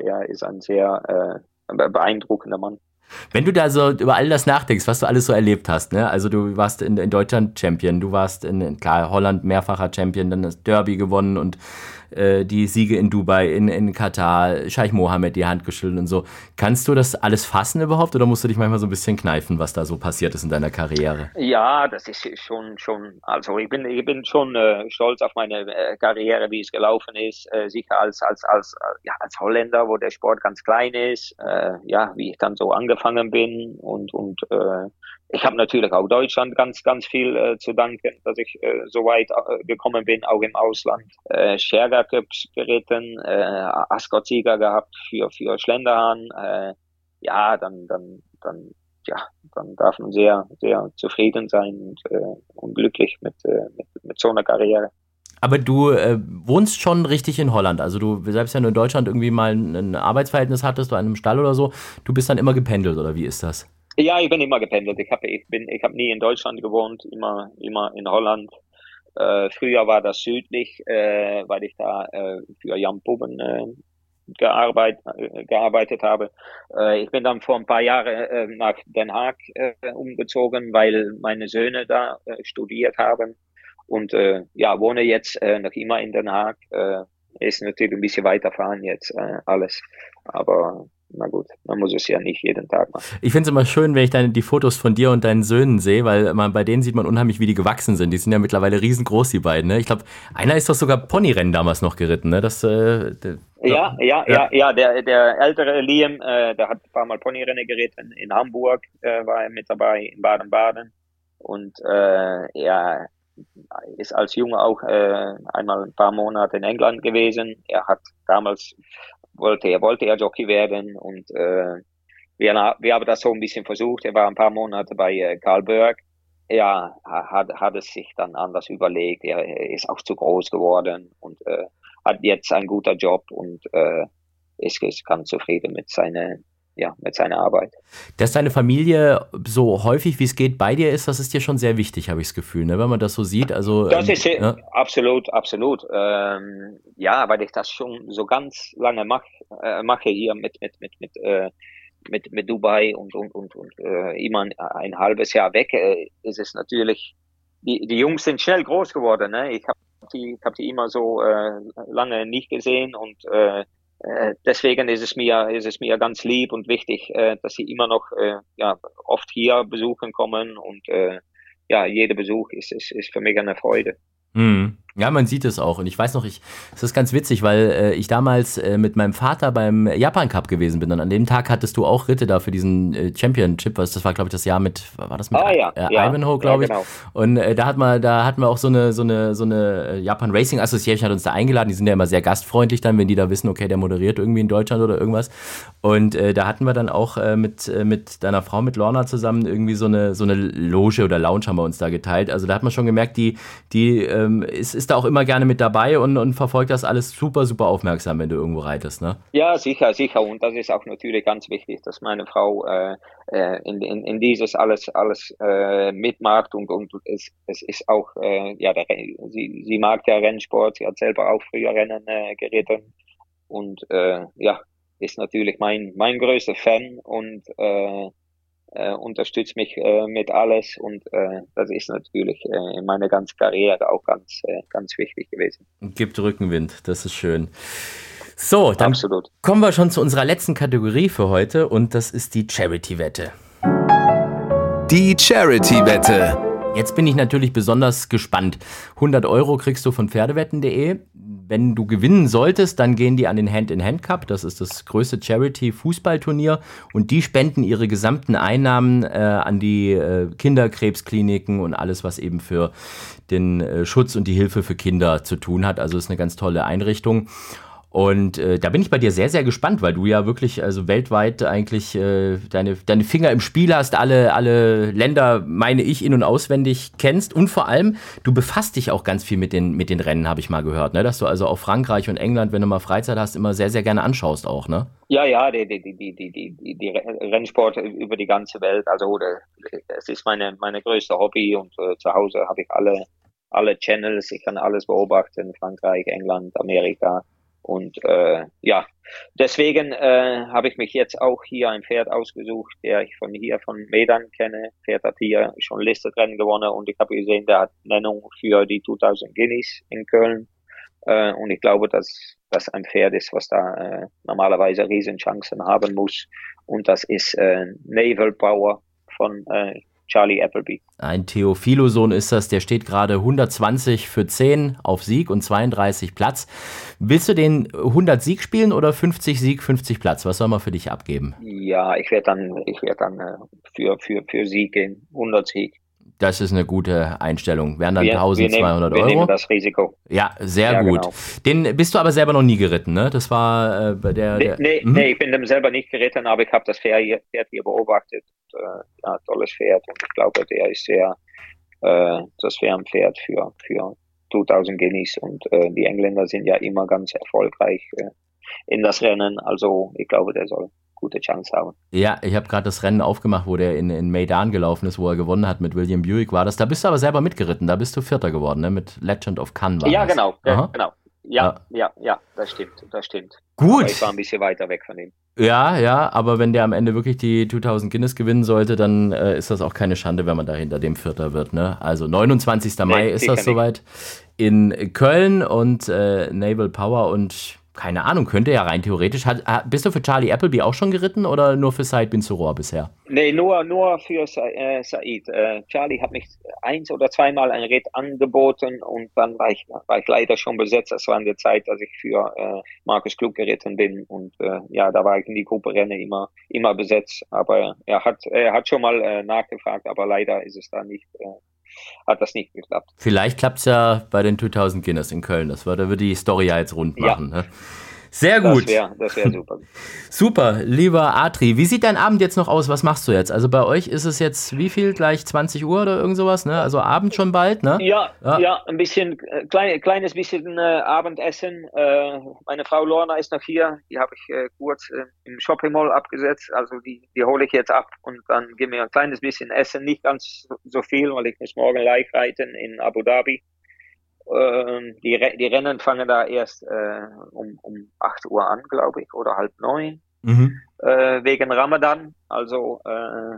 ja, ist ein sehr äh, beeindruckender Mann. Wenn du da so über all das nachdenkst, was du alles so erlebt hast, ne? Also du warst in, in Deutschland Champion, du warst in, klar, Holland mehrfacher Champion, dann das Derby gewonnen und äh, die Siege in Dubai, in, in Katar, Scheich Mohammed die Hand geschüttelt und so. Kannst du das alles fassen überhaupt oder musst du dich manchmal so ein bisschen kneifen, was da so passiert ist in deiner Karriere? Ja, das ist schon, schon, also ich bin, ich bin schon äh, stolz auf meine äh, Karriere, wie es gelaufen ist, äh, sicher als, als, als, ja, als Holländer, wo der Sport ganz klein ist, äh, ja, wie ich dann so angefangen bin und, und äh, ich habe natürlich auch Deutschland ganz, ganz viel äh, zu danken, dass ich äh, so weit äh, gekommen bin, auch im Ausland. Äh, Scherger Cups geritten, äh, Ascot-Sieger gehabt für, für Schlenderhahn. Äh, ja, dann, dann, dann, ja, dann darf man sehr, sehr zufrieden sein und, äh, und glücklich mit, äh, mit, mit so einer Karriere. Aber du äh, wohnst schon richtig in Holland. Also du, selbst wenn du in Deutschland irgendwie mal ein, ein Arbeitsverhältnis hattest, du einem Stall oder so, du bist dann immer gependelt oder wie ist das? Ja, ich bin immer gependelt. Ich habe ich bin, ich hab nie in Deutschland gewohnt, immer, immer in Holland. Äh, früher war das südlich, äh, weil ich da äh, für Jan Puben äh, gearbeit, äh, gearbeitet habe. Äh, ich bin dann vor ein paar Jahren äh, nach Den Haag umgezogen, weil meine Söhne da studiert haben. Und äh, ja, wohne jetzt äh, noch immer in Den Haag. Äh, ist natürlich ein bisschen weiterfahren jetzt äh, alles. Aber na gut, man muss es ja nicht jeden Tag machen. Ich finde es immer schön, wenn ich dann die Fotos von dir und deinen Söhnen sehe, weil man bei denen sieht man unheimlich, wie die gewachsen sind. Die sind ja mittlerweile riesengroß, die beiden. Ne? Ich glaube, einer ist doch sogar Ponyrennen damals noch geritten. Ne? Das, äh, ja, ja, ja, ja, der, der ältere Liam, äh, der hat ein paar Mal Ponyrennen geritten. In Hamburg äh, war er mit dabei, in Baden-Baden. Und äh, er ist als Junge auch äh, einmal ein paar Monate in England gewesen. Er hat damals wollte er wollte er Jockey werden und äh, wir, wir haben das so ein bisschen versucht. Er war ein paar Monate bei äh, Karl Berg. Er hat, hat es sich dann anders überlegt. Er, ist auch zu groß geworden und äh, hat jetzt einen guten Job und äh, ist, ist ganz zufrieden mit seiner ja, mit seiner Arbeit. Dass deine Familie so häufig wie es geht bei dir ist, das ist dir schon sehr wichtig, habe ich das Gefühl, ne? wenn man das so sieht. Also, das ähm, ist ja. absolut, absolut. Ähm, ja, weil ich das schon so ganz lange mach, äh, mache hier mit, mit, mit, mit, äh, mit, mit Dubai und, und, und, und äh, immer ein, halbes Jahr weg, äh, ist es natürlich, die, die Jungs sind schnell groß geworden. Ne? Ich habe die, hab die immer so äh, lange nicht gesehen und äh, deswegen ist es mir ist es mir ganz lieb und wichtig, äh, dass sie immer noch äh, ja oft hier besuchen kommen und ja jeder Besuch ist, ist ist für mich eine Freude. Mhm. Ja, man sieht es auch. Und ich weiß noch, ich, es ist ganz witzig, weil äh, ich damals äh, mit meinem Vater beim Japan Cup gewesen bin. Und an dem Tag hattest du auch Ritte da für diesen äh, Championship. Was, das war, glaube ich, das Jahr mit, war das mit ah, ja, äh, ja, Ivanhoe, glaube ja, genau. ich. Und äh, da hat man, da hatten wir auch so eine, so eine, so eine äh, Japan Racing Association hat uns da eingeladen. Die sind ja immer sehr gastfreundlich dann, wenn die da wissen, okay, der moderiert irgendwie in Deutschland oder irgendwas. Und äh, da hatten wir dann auch mit, mit deiner Frau, mit Lorna zusammen irgendwie so eine, so eine Loge oder Lounge haben wir uns da geteilt. Also da hat man schon gemerkt, die, die ähm, ist, ist da auch immer gerne mit dabei und, und verfolgt das alles super, super aufmerksam, wenn du irgendwo reitest, ne? Ja, sicher, sicher. Und das ist auch natürlich ganz wichtig, dass meine Frau äh, äh in, in, in dieses alles, alles äh, mitmacht und, und es, es ist auch, äh, ja, der, sie, sie mag ja Rennsport, sie hat selber auch früher Rennen äh, geritten und äh, ja, ist natürlich mein, mein größter Fan und äh, unterstützt mich äh, mit alles und äh, das ist natürlich äh, in meiner ganzen Karriere auch ganz, äh, ganz wichtig gewesen. Gibt Rückenwind, das ist schön. So, dann Absolut. kommen wir schon zu unserer letzten Kategorie für heute und das ist die Charity-Wette. Die Charity-Wette. Jetzt bin ich natürlich besonders gespannt. 100 Euro kriegst du von Pferdewetten.de wenn du gewinnen solltest, dann gehen die an den Hand-in-Hand-Cup. Das ist das größte Charity-Fußballturnier. Und die spenden ihre gesamten Einnahmen äh, an die äh, Kinderkrebskliniken und alles, was eben für den äh, Schutz und die Hilfe für Kinder zu tun hat. Also ist eine ganz tolle Einrichtung. Und äh, da bin ich bei dir sehr, sehr gespannt, weil du ja wirklich also weltweit eigentlich äh, deine, deine Finger im Spiel hast, alle, alle Länder, meine ich, in- und auswendig kennst und vor allem, du befasst dich auch ganz viel mit den, mit den Rennen, habe ich mal gehört, ne? dass du also auch Frankreich und England, wenn du mal Freizeit hast, immer sehr, sehr gerne anschaust auch, ne? Ja, ja, die, die, die, die, die, die Rennsport über die ganze Welt, also es ist meine, meine größte Hobby und äh, zu Hause habe ich alle, alle Channels, ich kann alles beobachten, Frankreich, England, Amerika und äh, ja, deswegen äh, habe ich mich jetzt auch hier ein Pferd ausgesucht, der ich von hier von Medan kenne. Pferd hat hier schon Listenrennen gewonnen und ich habe gesehen, der hat Nennung für die 2000 Guineas in Köln. Äh, und ich glaube, dass das ein Pferd ist, was da äh, normalerweise Riesenchancen haben muss. Und das ist äh, Naval Power von äh, Charlie Appleby. Ein Theophilo-Sohn ist das, der steht gerade 120 für 10 auf Sieg und 32 Platz. Willst du den 100 Sieg spielen oder 50 Sieg, 50 Platz? Was soll man für dich abgeben? Ja, ich werde dann, ich werde dann äh, für, für, für Sieg gehen, 100 Sieg. Das ist eine gute Einstellung. Wären dann wir, 1200 wir nehmen, Euro. Wir nehmen das Risiko. Ja, sehr ja, gut. Genau. Den bist du aber selber noch nie geritten, ne? Das war äh, bei der. der nee, nee, mhm. nee, ich bin dem selber nicht geritten, aber ich habe das Pferd hier, Pferd hier beobachtet. Und, äh, ja, tolles Pferd und ich glaube, der ist sehr, äh, das wäre ein Pferd für, für 2000 Guineas und äh, die Engländer sind ja immer ganz erfolgreich äh, in das Rennen. Also ich glaube, der soll gute Chance haben. Ja, ich habe gerade das Rennen aufgemacht, wo der in, in Maidan gelaufen ist, wo er gewonnen hat mit William Buick, war das. Da bist du aber selber mitgeritten, da bist du Vierter geworden, ne? mit Legend of Cannes. Ja, das. genau, ja, genau. Ja, ja, ja, ja, das stimmt, das stimmt. Gut. Aber ich war ein bisschen weiter weg von ihm. Ja, ja, aber wenn der am Ende wirklich die 2000 Guinness gewinnen sollte, dann äh, ist das auch keine Schande, wenn man da hinter dem Vierter wird. Ne? Also 29. Nee, Mai ist das soweit in Köln und äh, Naval Power und keine Ahnung, könnte ja rein theoretisch. Hat, bist du für Charlie Appleby auch schon geritten oder nur für Said bin Suror bisher? Nee, nur, nur für äh, Said. Äh, Charlie hat mich eins oder zweimal ein Ritt angeboten und dann war ich, war ich leider schon besetzt. Das war in der Zeit, dass ich für äh, Markus Klug geritten bin und äh, ja, da war ich in die Gruppe Rennen immer, immer besetzt. Aber er hat, er hat schon mal äh, nachgefragt, aber leider ist es da nicht äh, hat das nicht geklappt. Vielleicht klappt es ja bei den 2000 Guinness in Köln. Das würde, würde die Story ja jetzt rund machen. Ja. Ne? Sehr gut. Das wäre wär super. *laughs* super, lieber Atri. Wie sieht dein Abend jetzt noch aus? Was machst du jetzt? Also bei euch ist es jetzt wie viel? Gleich 20 Uhr oder irgend sowas, ne? Also Abend schon bald, ne? Ja, ja, ja ein bisschen, äh, klein, kleines bisschen äh, Abendessen. Äh, meine Frau Lorna ist noch hier. Die habe ich äh, kurz äh, im Shopping Mall abgesetzt. Also die, die hole ich jetzt ab und dann geben wir ein kleines bisschen Essen. Nicht ganz so viel, weil ich muss morgen live reiten in Abu Dhabi. Ähm, die, die Rennen fangen da erst äh, um, um 8 Uhr an, glaube ich, oder halb neun, mhm. äh, wegen Ramadan. Also äh,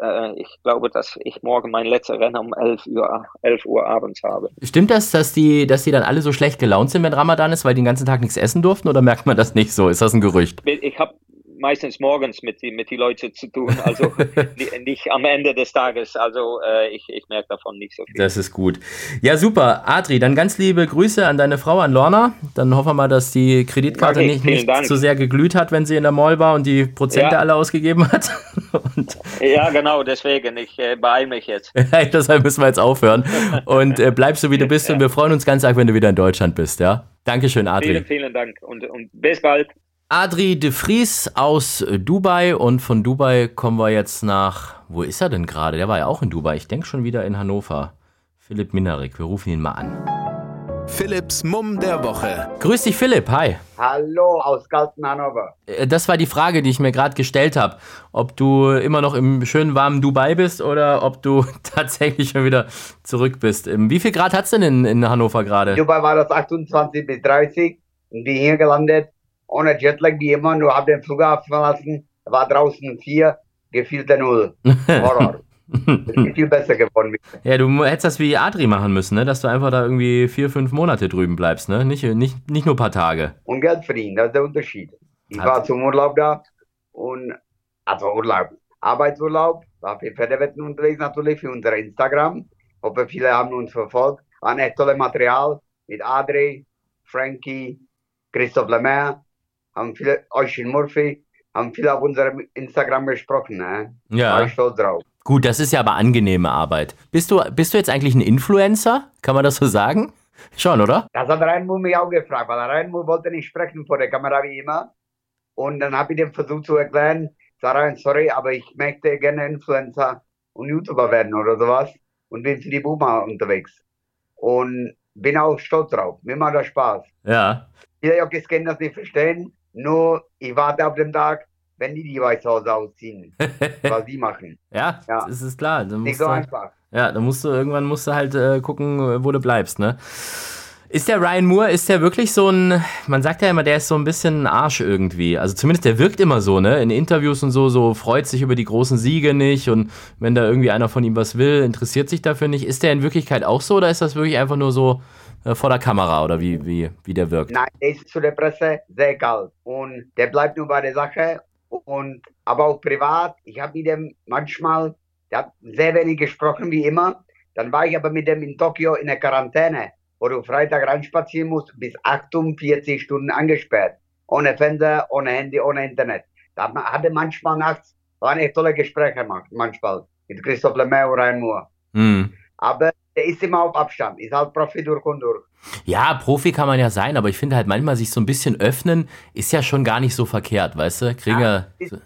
äh, ich glaube, dass ich morgen mein letztes Rennen um 11 Uhr, 11 Uhr abends habe. Stimmt das, dass die, dass die dann alle so schlecht gelaunt sind, wenn Ramadan ist, weil die den ganzen Tag nichts essen durften, oder merkt man das nicht so? Ist das ein Gerücht? Ich habe meistens morgens mit die, mit die Leuten zu tun, also *laughs* nicht am Ende des Tages. Also äh, ich, ich merke davon nicht so viel. Das ist gut. Ja, super. Adri, dann ganz liebe Grüße an deine Frau, an Lorna. Dann hoffen wir mal, dass die Kreditkarte okay, nicht, nicht zu sehr geglüht hat, wenn sie in der Mall war und die Prozente ja. alle ausgegeben hat. *laughs* Und ja, genau, deswegen. Ich äh, beeile mich jetzt. *laughs* Deshalb müssen wir jetzt aufhören. Und äh, bleib so, wie du bist. Ja. Und wir freuen uns ganz arg, wenn du wieder in Deutschland bist. Ja? Dankeschön, Adri. Vielen, vielen Dank und, und bis bald. Adri de Vries aus Dubai und von Dubai kommen wir jetzt nach, wo ist er denn gerade? Der war ja auch in Dubai. Ich denke schon wieder in Hannover. Philipp Minarik, wir rufen ihn mal an. Philipps Mumm der Woche. Grüß dich, Philipp. Hi. Hallo aus Galten, Hannover. Äh, das war die Frage, die ich mir gerade gestellt habe. Ob du immer noch im schönen warmen Dubai bist oder ob du *laughs* tatsächlich schon wieder zurück bist. Ähm, wie viel Grad hat es denn in, in Hannover gerade? Dubai war das 28 bis 30 und bin hier gelandet ohne Jetlag wie immer, nur habe den Flughafen verlassen, war draußen vier, gefielte Null. *laughs* Horror. ist viel besser geworden. *laughs* Ja, du hättest das wie Adri machen müssen, ne? dass du einfach da irgendwie vier, fünf Monate drüben bleibst, ne? nicht, nicht, nicht nur ein paar Tage. Und Geld verdienen, das ist der Unterschied. Ich Hat. war zum Urlaub da und, also Urlaub, Arbeitsurlaub, war für Pferdewetten unterwegs natürlich, für unser Instagram. Hoffe, viele haben uns verfolgt. War ein echt tolles Material mit Adri, Frankie, Christoph Lemaire haben viele, Oisin Murphy, haben viele auf unserem Instagram gesprochen. Ne? Ja. War ich stolz drauf. Gut, das ist ja aber angenehme Arbeit. Bist du, bist du jetzt eigentlich ein Influencer? Kann man das so sagen? Schon, oder? Das hat Reinmu mich auch gefragt, weil Reinmu wollte nicht sprechen vor der Kamera wie immer. Und dann habe ich dem versucht zu erklären, Sarah, sorry, aber ich möchte gerne Influencer und YouTuber werden oder sowas und bin für die Boomer unterwegs. Und bin auch stolz drauf. Mir macht das Spaß. Ja. Viele Jockeys können das nicht verstehen, nur ich warte auf den Tag, wenn die die Weiße Hause ausziehen, *laughs* was die machen. Ja, ja, das ist klar. Nicht so einfach. Ja, dann musst du irgendwann musst du halt äh, gucken, wo du bleibst, ne? Ist der Ryan Moore, ist der wirklich so ein, man sagt ja immer, der ist so ein bisschen ein Arsch irgendwie. Also zumindest der wirkt immer so, ne? In Interviews und so, so freut sich über die großen Siege nicht und wenn da irgendwie einer von ihm was will, interessiert sich dafür nicht. Ist der in Wirklichkeit auch so oder ist das wirklich einfach nur so, äh, vor der Kamera oder wie, wie, wie der wirkt? Nein, der ist zu der Presse sehr kalt und der bleibt nur bei der Sache und aber auch privat. Ich habe mit dem manchmal, der hat sehr wenig gesprochen wie immer. Dann war ich aber mit dem in Tokio in der Quarantäne, wo du Freitag reinspazieren musst, bis 48 Stunden angesperrt. Ohne Fernseher, ohne Handy, ohne Internet. Da hatte manchmal nachts, waren echt tolle Gespräche manchmal mit Christoph Lemaire und Ryan Moore. Mm. Aber der ist immer auf Abstand, ist halt Profi durch und durch. Ja, Profi kann man ja sein, aber ich finde halt manchmal sich so ein bisschen öffnen, ist ja schon gar nicht so verkehrt, weißt du? Kriegen ja, ist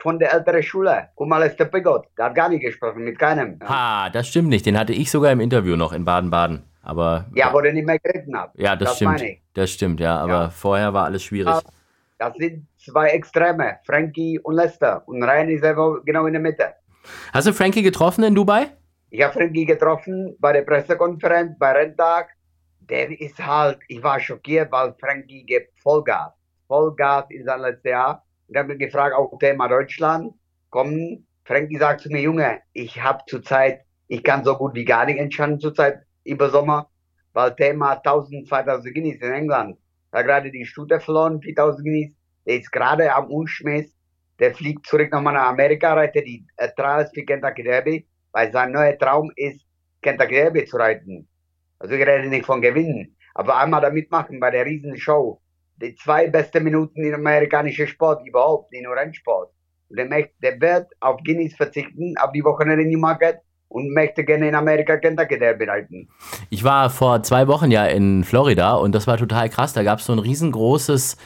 von der älteren Schule. Guck mal, ist der hat gar nicht gesprochen, mit keinem. Ja. Ha, das stimmt nicht, den hatte ich sogar im Interview noch in Baden-Baden. Aber, ja, wo der nicht mehr geritten hat. Ja, das, das stimmt. Das stimmt, ja, aber ja. vorher war alles schwierig. Das sind zwei Extreme, Frankie und Lester. Und Ryan ist genau in der Mitte. Hast du Frankie getroffen in Dubai? Ich habe Frankie getroffen bei der Pressekonferenz, bei Renntag. Der ist halt, ich war schockiert, weil Frankie gibt Vollgas. Vollgas in sein letztes Jahr. Und habe mich gefragt, auch Thema Deutschland. Kommen. Frankie sagt zu mir, Junge, ich habe zurzeit, ich kann so gut wie gar nicht entscheiden zurzeit über Sommer, weil Thema 1000, 2000 Guineas in England. hat gerade die Stute verloren, 4000 Guineas. Der ist gerade am Unschmiss. Der fliegt zurück nochmal nach Amerika, reitet die äh, Trials für Kentucky Derby, weil sein neuer Traum ist, Kentucky Derby zu reiten. Also ich rede nicht von gewinnen, aber einmal da mitmachen bei der Riesenshow. Die zwei besten Minuten in amerikanischen Sport überhaupt, in Rennsport. Und der, möchte, der wird auf Guinness verzichten, auf die Wochenende in die Market und möchte gerne in Amerika Kentucky Derby reiten. Ich war vor zwei Wochen ja in Florida und das war total krass. Da gab es so ein riesengroßes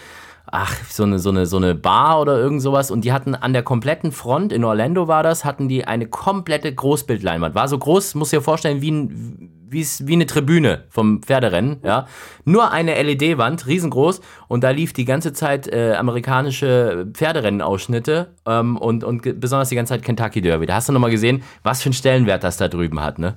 ach, so eine, so eine, so eine Bar oder irgend sowas und die hatten an der kompletten Front, in Orlando war das, hatten die eine komplette Großbildleinwand. War so groß, muss dir vorstellen, wie, ein, wie, wie eine Tribüne vom Pferderennen, ja. Nur eine LED-Wand, riesengroß und da lief die ganze Zeit äh, amerikanische Pferderennen-Ausschnitte ähm, und, und besonders die ganze Zeit Kentucky Derby. Da hast du nochmal gesehen, was für einen Stellenwert das da drüben hat, ne?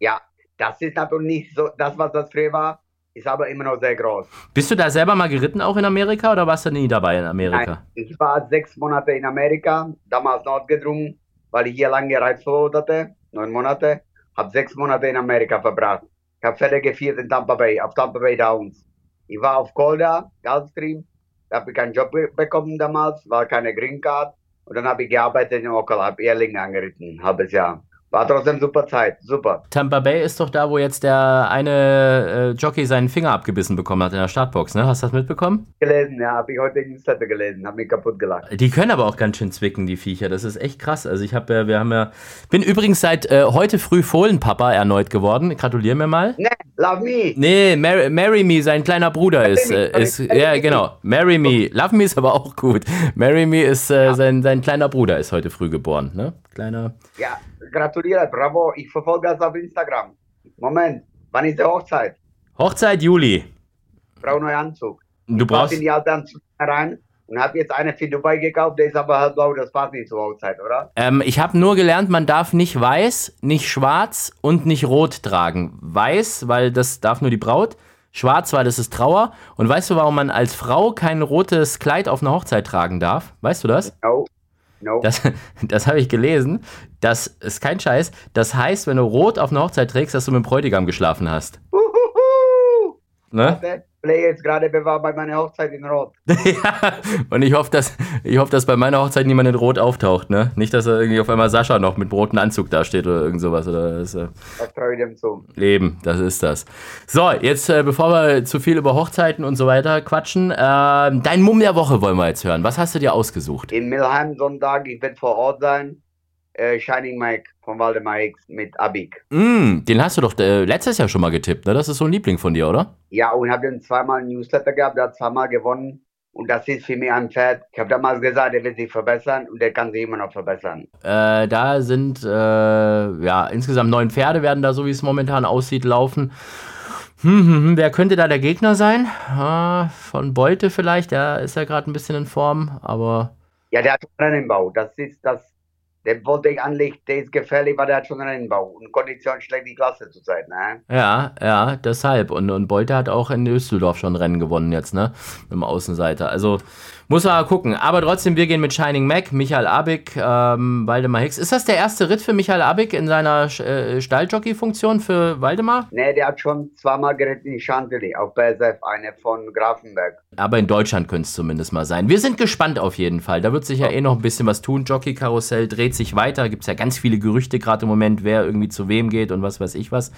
Ja, das ist natürlich nicht so das, was das früher war ist aber immer noch sehr groß. Bist du da selber mal geritten, auch in Amerika, oder warst du nie dabei in Amerika? Nein, ich war sechs Monate in Amerika, damals notgedrungen, weil ich hier lange Reizverbot hatte, neun Monate, habe sechs Monate in Amerika verbracht. Ich habe Pferde geführt in Tampa Bay, auf Tampa Bay Downs. Ich war auf Colda, Gulfstream, da habe ich keinen Job bekommen damals, war keine Green Card. Und dann habe ich gearbeitet in Ockel, habe Erling angeritten, halbes Jahr. War trotzdem super Zeit, super. Tampa Bay ist doch da, wo jetzt der eine äh, Jockey seinen Finger abgebissen bekommen hat in der Startbox, ne? Hast du das mitbekommen? Gelesen, ja, habe ich heute in Newsletter gelesen, habe mich kaputt gelacht. Die können aber auch ganz schön zwicken, die Viecher. Das ist echt krass. Also ich habe, ja, wir haben ja, bin übrigens seit äh, heute früh Fohlenpapa erneut geworden. Gratuliere mir mal. Nee, love me. Nee, Marry, Marry Me, sein kleiner Bruder ist, äh, ist, ja genau. Marry Me, Love Me ist aber auch gut. Marry Me ist äh, ja. sein, sein kleiner Bruder ist heute früh geboren, ne? Kleiner. Ja gratuliere, bravo, ich verfolge das auf Instagram. Moment, wann ist die Hochzeit? Hochzeit Juli. Brauche neuen Anzug. Du brauchst. Ich in die alten Anzug rein und habe jetzt eine für Dubai gekauft, der ist aber halt blau, das passt nicht zur Hochzeit, oder? Ähm, ich habe nur gelernt, man darf nicht weiß, nicht schwarz und nicht rot tragen. Weiß, weil das darf nur die Braut. Schwarz, weil das ist Trauer. Und weißt du, warum man als Frau kein rotes Kleid auf einer Hochzeit tragen darf? Weißt du das? No. No. Das, das habe ich gelesen. Das ist kein Scheiß. Das heißt, wenn du rot auf einer Hochzeit trägst, dass du mit dem Bräutigam geschlafen hast. Uhuhu. Ne? Play jetzt gerade bewahrt bei meiner Hochzeit in Rot. *laughs* ja, und ich hoffe, dass, ich hoffe, dass bei meiner Hochzeit niemand in Rot auftaucht, ne? Nicht, dass er irgendwie auf einmal Sascha noch mit rotem Anzug dasteht oder irgend sowas. Oder das, äh das traue ich dem zu. Leben, das ist das. So, jetzt, äh, bevor wir zu viel über Hochzeiten und so weiter quatschen, äh, dein Mumm der Woche wollen wir jetzt hören. Was hast du dir ausgesucht? In Milheim Sonntag, ich werde vor Ort sein. Äh, Shining Mike von Waldemar X mit Abik. Mm, den hast du doch äh, letztes Jahr schon mal getippt, ne? Das ist so ein Liebling von dir, oder? Ja, und habe den zweimal ein Newsletter gehabt, der hat zweimal gewonnen. Und das ist für mich ein Pferd. Ich habe damals gesagt, er wird sich verbessern und der kann sich immer noch verbessern. Äh, da sind äh, ja insgesamt neun Pferde werden da, so wie es momentan aussieht, laufen. Hm, hm, hm, wer könnte da der Gegner sein? Ah, von Beute vielleicht, der ist ja gerade ein bisschen in Form, aber. Ja, der hat einen Rennenbau. Das ist das der wollte ich anlegen, der ist gefährlich, weil der hat schon einen Rennbau und Kondition schlägt die Klasse zurzeit, ne? Ja, ja, deshalb. Und, und Beute hat auch in Düsseldorf schon Rennen gewonnen jetzt, ne? Dem Außenseiter. Also muss man mal gucken. Aber trotzdem, wir gehen mit Shining Mac, Michael Abig, ähm, Waldemar Hicks. Ist das der erste Ritt für Michael Abig in seiner äh, Stalljockey-Funktion für Waldemar? Nee, der hat schon zweimal geritten in Chantilly auf BSF, eine von Grafenberg. Aber in Deutschland könnte es zumindest mal sein. Wir sind gespannt auf jeden Fall. Da wird sich ja eh noch ein bisschen was tun. Jockey-Karussell dreht sich weiter. Gibt es ja ganz viele Gerüchte gerade im Moment, wer irgendwie zu wem geht und was weiß ich was.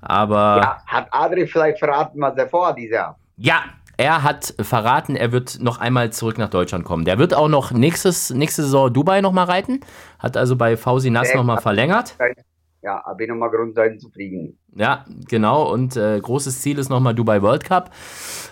Aber. Ja, hat Adri vielleicht verraten, was er vorhat dieses Jahr? Ja, er hat verraten, er wird noch einmal zurück nach Deutschland kommen. Der wird auch noch nächstes, nächste Saison Dubai nochmal reiten. Hat also bei Fausi Nass nochmal verlängert. Ja, habe ich nochmal Grund sein zu fliegen. Ja, genau. Und äh, großes Ziel ist nochmal Dubai World Cup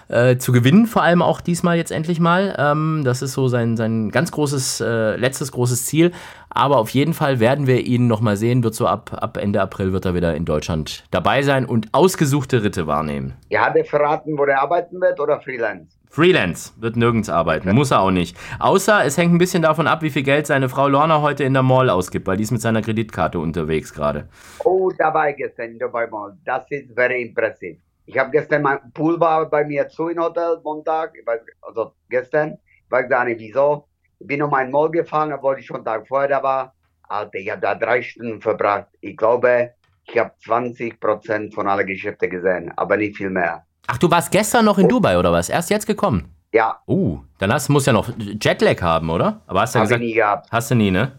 äh, zu gewinnen, vor allem auch diesmal jetzt endlich mal. Ähm, das ist so sein, sein ganz großes, äh, letztes großes Ziel. Aber auf jeden Fall werden wir ihn nochmal sehen. Wird so ab, ab Ende April wird er wieder in Deutschland dabei sein und ausgesuchte Ritte wahrnehmen. Ja, hat er verraten, wo er arbeiten wird oder Freelance? Freelance wird nirgends arbeiten, muss er auch nicht. Außer es hängt ein bisschen davon ab, wie viel Geld seine Frau Lorna heute in der Mall ausgibt, weil die ist mit seiner Kreditkarte unterwegs gerade. Oh, da war ich gestern Dubai Mall. Das ist very impressive. Ich habe gestern, mein Pool war bei mir zu im Hotel, Montag, also gestern, ich weiß gar nicht wieso. Ich bin um ein Mall gefahren, obwohl ich schon Tag vorher da war. Alter, ich habe da drei Stunden verbracht. Ich glaube, ich habe 20 Prozent von allen Geschäften gesehen, aber nicht viel mehr. Ach, du warst gestern noch in Dubai oder was? Erst jetzt gekommen? Ja, Uh, dann hast, musst ja noch Jetlag haben, oder? Aber hast du ja habe ich gesagt, nie gehabt. hast du nie, ne?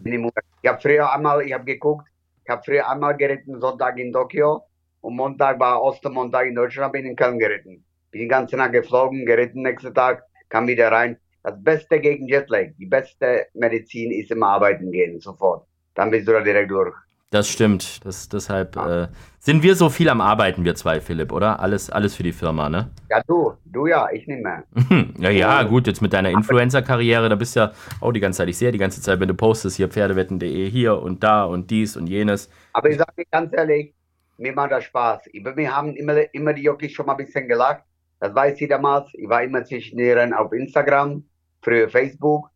Ich habe früher einmal, ich habe geguckt, ich habe früher einmal geritten, Sonntag in Tokio und Montag war Ostermontag in Deutschland, bin in Köln geritten. Bin den ganzen Tag geflogen, geritten, nächsten Tag, kam wieder rein. Das Beste gegen Jetlag, die beste Medizin ist immer arbeiten gehen, sofort. Dann bist du da direkt durch. Das stimmt. Das, deshalb äh, sind wir so viel am Arbeiten, wir zwei, Philipp, oder? Alles, alles für die Firma, ne? Ja, du, du ja, ich nicht mehr. Hm, ja, ja, gut, jetzt mit deiner Influencer-Karriere, da bist du ja auch die ganze Zeit, ich sehe die ganze Zeit, wenn du postest, hier pferdewetten.de, hier und da und dies und jenes. Aber ich sage dir ganz ehrlich, mir macht das Spaß. Mir haben immer, immer die Jockeys schon mal ein bisschen gelacht. Das weiß ich damals. Ich war immer zwischen denen auf Instagram, früher Facebook.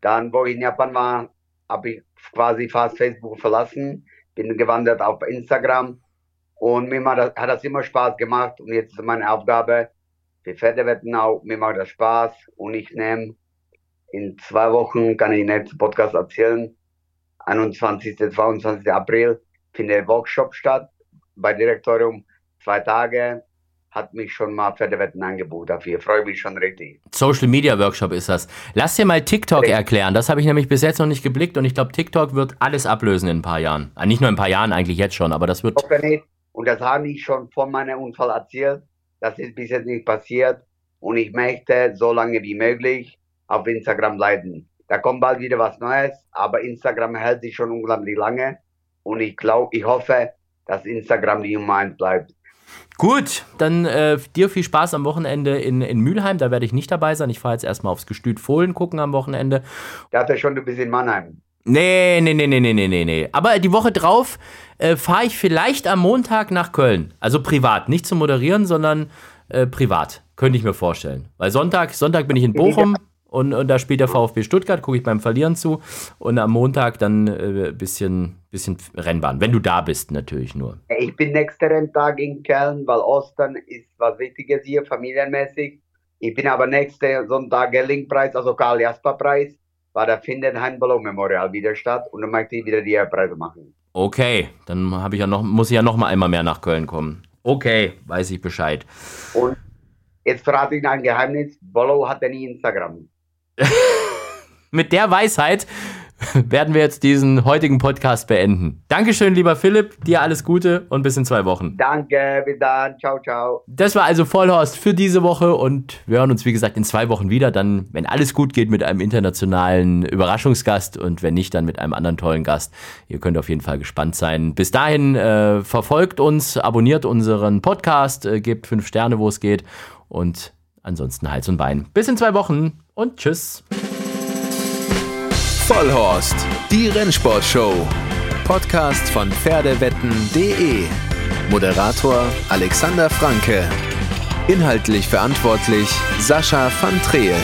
Dann, wo ich in Japan war, habe ich quasi fast Facebook verlassen, bin gewandert auf Instagram. Und mir hat das immer Spaß gemacht. Und jetzt ist meine Aufgabe für Pferdewetten auch. Mir macht das Spaß. Und ich nehme in zwei Wochen, kann ich nächsten Podcast erzählen, 21. 22. April findet Workshop statt bei Direktorium. Zwei Tage hat mich schon mal Pferdewetten angeboten dafür. Freue mich schon richtig. Social Media Workshop ist das. Lass dir mal TikTok Richtig. erklären. Das habe ich nämlich bis jetzt noch nicht geblickt und ich glaube, TikTok wird alles ablösen in ein paar Jahren. Ah, nicht nur in ein paar Jahren, eigentlich jetzt schon, aber das wird. hoffe nicht. Und das habe ich schon vor meinem Unfall erzählt. Das ist bis jetzt nicht passiert. Und ich möchte so lange wie möglich auf Instagram bleiben. Da kommt bald wieder was Neues, aber Instagram hält sich schon unglaublich lange. Und ich glaube, ich hoffe, dass Instagram die Nummer eins bleibt. Gut, dann äh, dir viel Spaß am Wochenende in, in Mülheim. Da werde ich nicht dabei sein. Ich fahre jetzt erstmal aufs Gestüt Fohlen gucken am Wochenende. Der hatte schon ein bisschen Mannheim. Nee, nee, nee, nee, nee, nee, nee. Aber die Woche drauf äh, fahre ich vielleicht am Montag nach Köln. Also privat, nicht zum Moderieren, sondern äh, privat. Könnte ich mir vorstellen. Weil Sonntag, Sonntag bin ich in Bochum und, und da spielt der VfB Stuttgart, gucke ich beim Verlieren zu. Und am Montag dann äh, bisschen, bisschen Rennbahn. Wenn du da bist, natürlich nur. Ich bin nächsten Renntag in Köln, weil Ostern ist was Wichtiges hier, familienmäßig. Ich bin aber nächsten Sonntag Gerlingpreis, also Karl-Jasper-Preis, weil da findet Hein-Bollow-Memorial wieder statt und dann möchte ich wieder die Preise machen. Okay, dann habe ich ja noch, muss ich ja noch mal einmal mehr nach Köln kommen. Okay, weiß ich Bescheid. Und jetzt verrate ich ein Geheimnis, Bollow hatte nie Instagram. *laughs* Mit der Weisheit werden wir jetzt diesen heutigen Podcast beenden. Dankeschön, lieber Philipp, dir alles Gute und bis in zwei Wochen. Danke, bis dann, ciao, ciao. Das war also Vollhorst für diese Woche und wir hören uns, wie gesagt, in zwei Wochen wieder. Dann, wenn alles gut geht, mit einem internationalen Überraschungsgast und wenn nicht, dann mit einem anderen tollen Gast. Ihr könnt auf jeden Fall gespannt sein. Bis dahin äh, verfolgt uns, abonniert unseren Podcast, äh, gebt fünf Sterne, wo es geht und ansonsten Hals und Bein. Bis in zwei Wochen und tschüss. Vollhorst, die Rennsportshow. Podcast von Pferdewetten.de. Moderator Alexander Franke. Inhaltlich verantwortlich Sascha van Treel.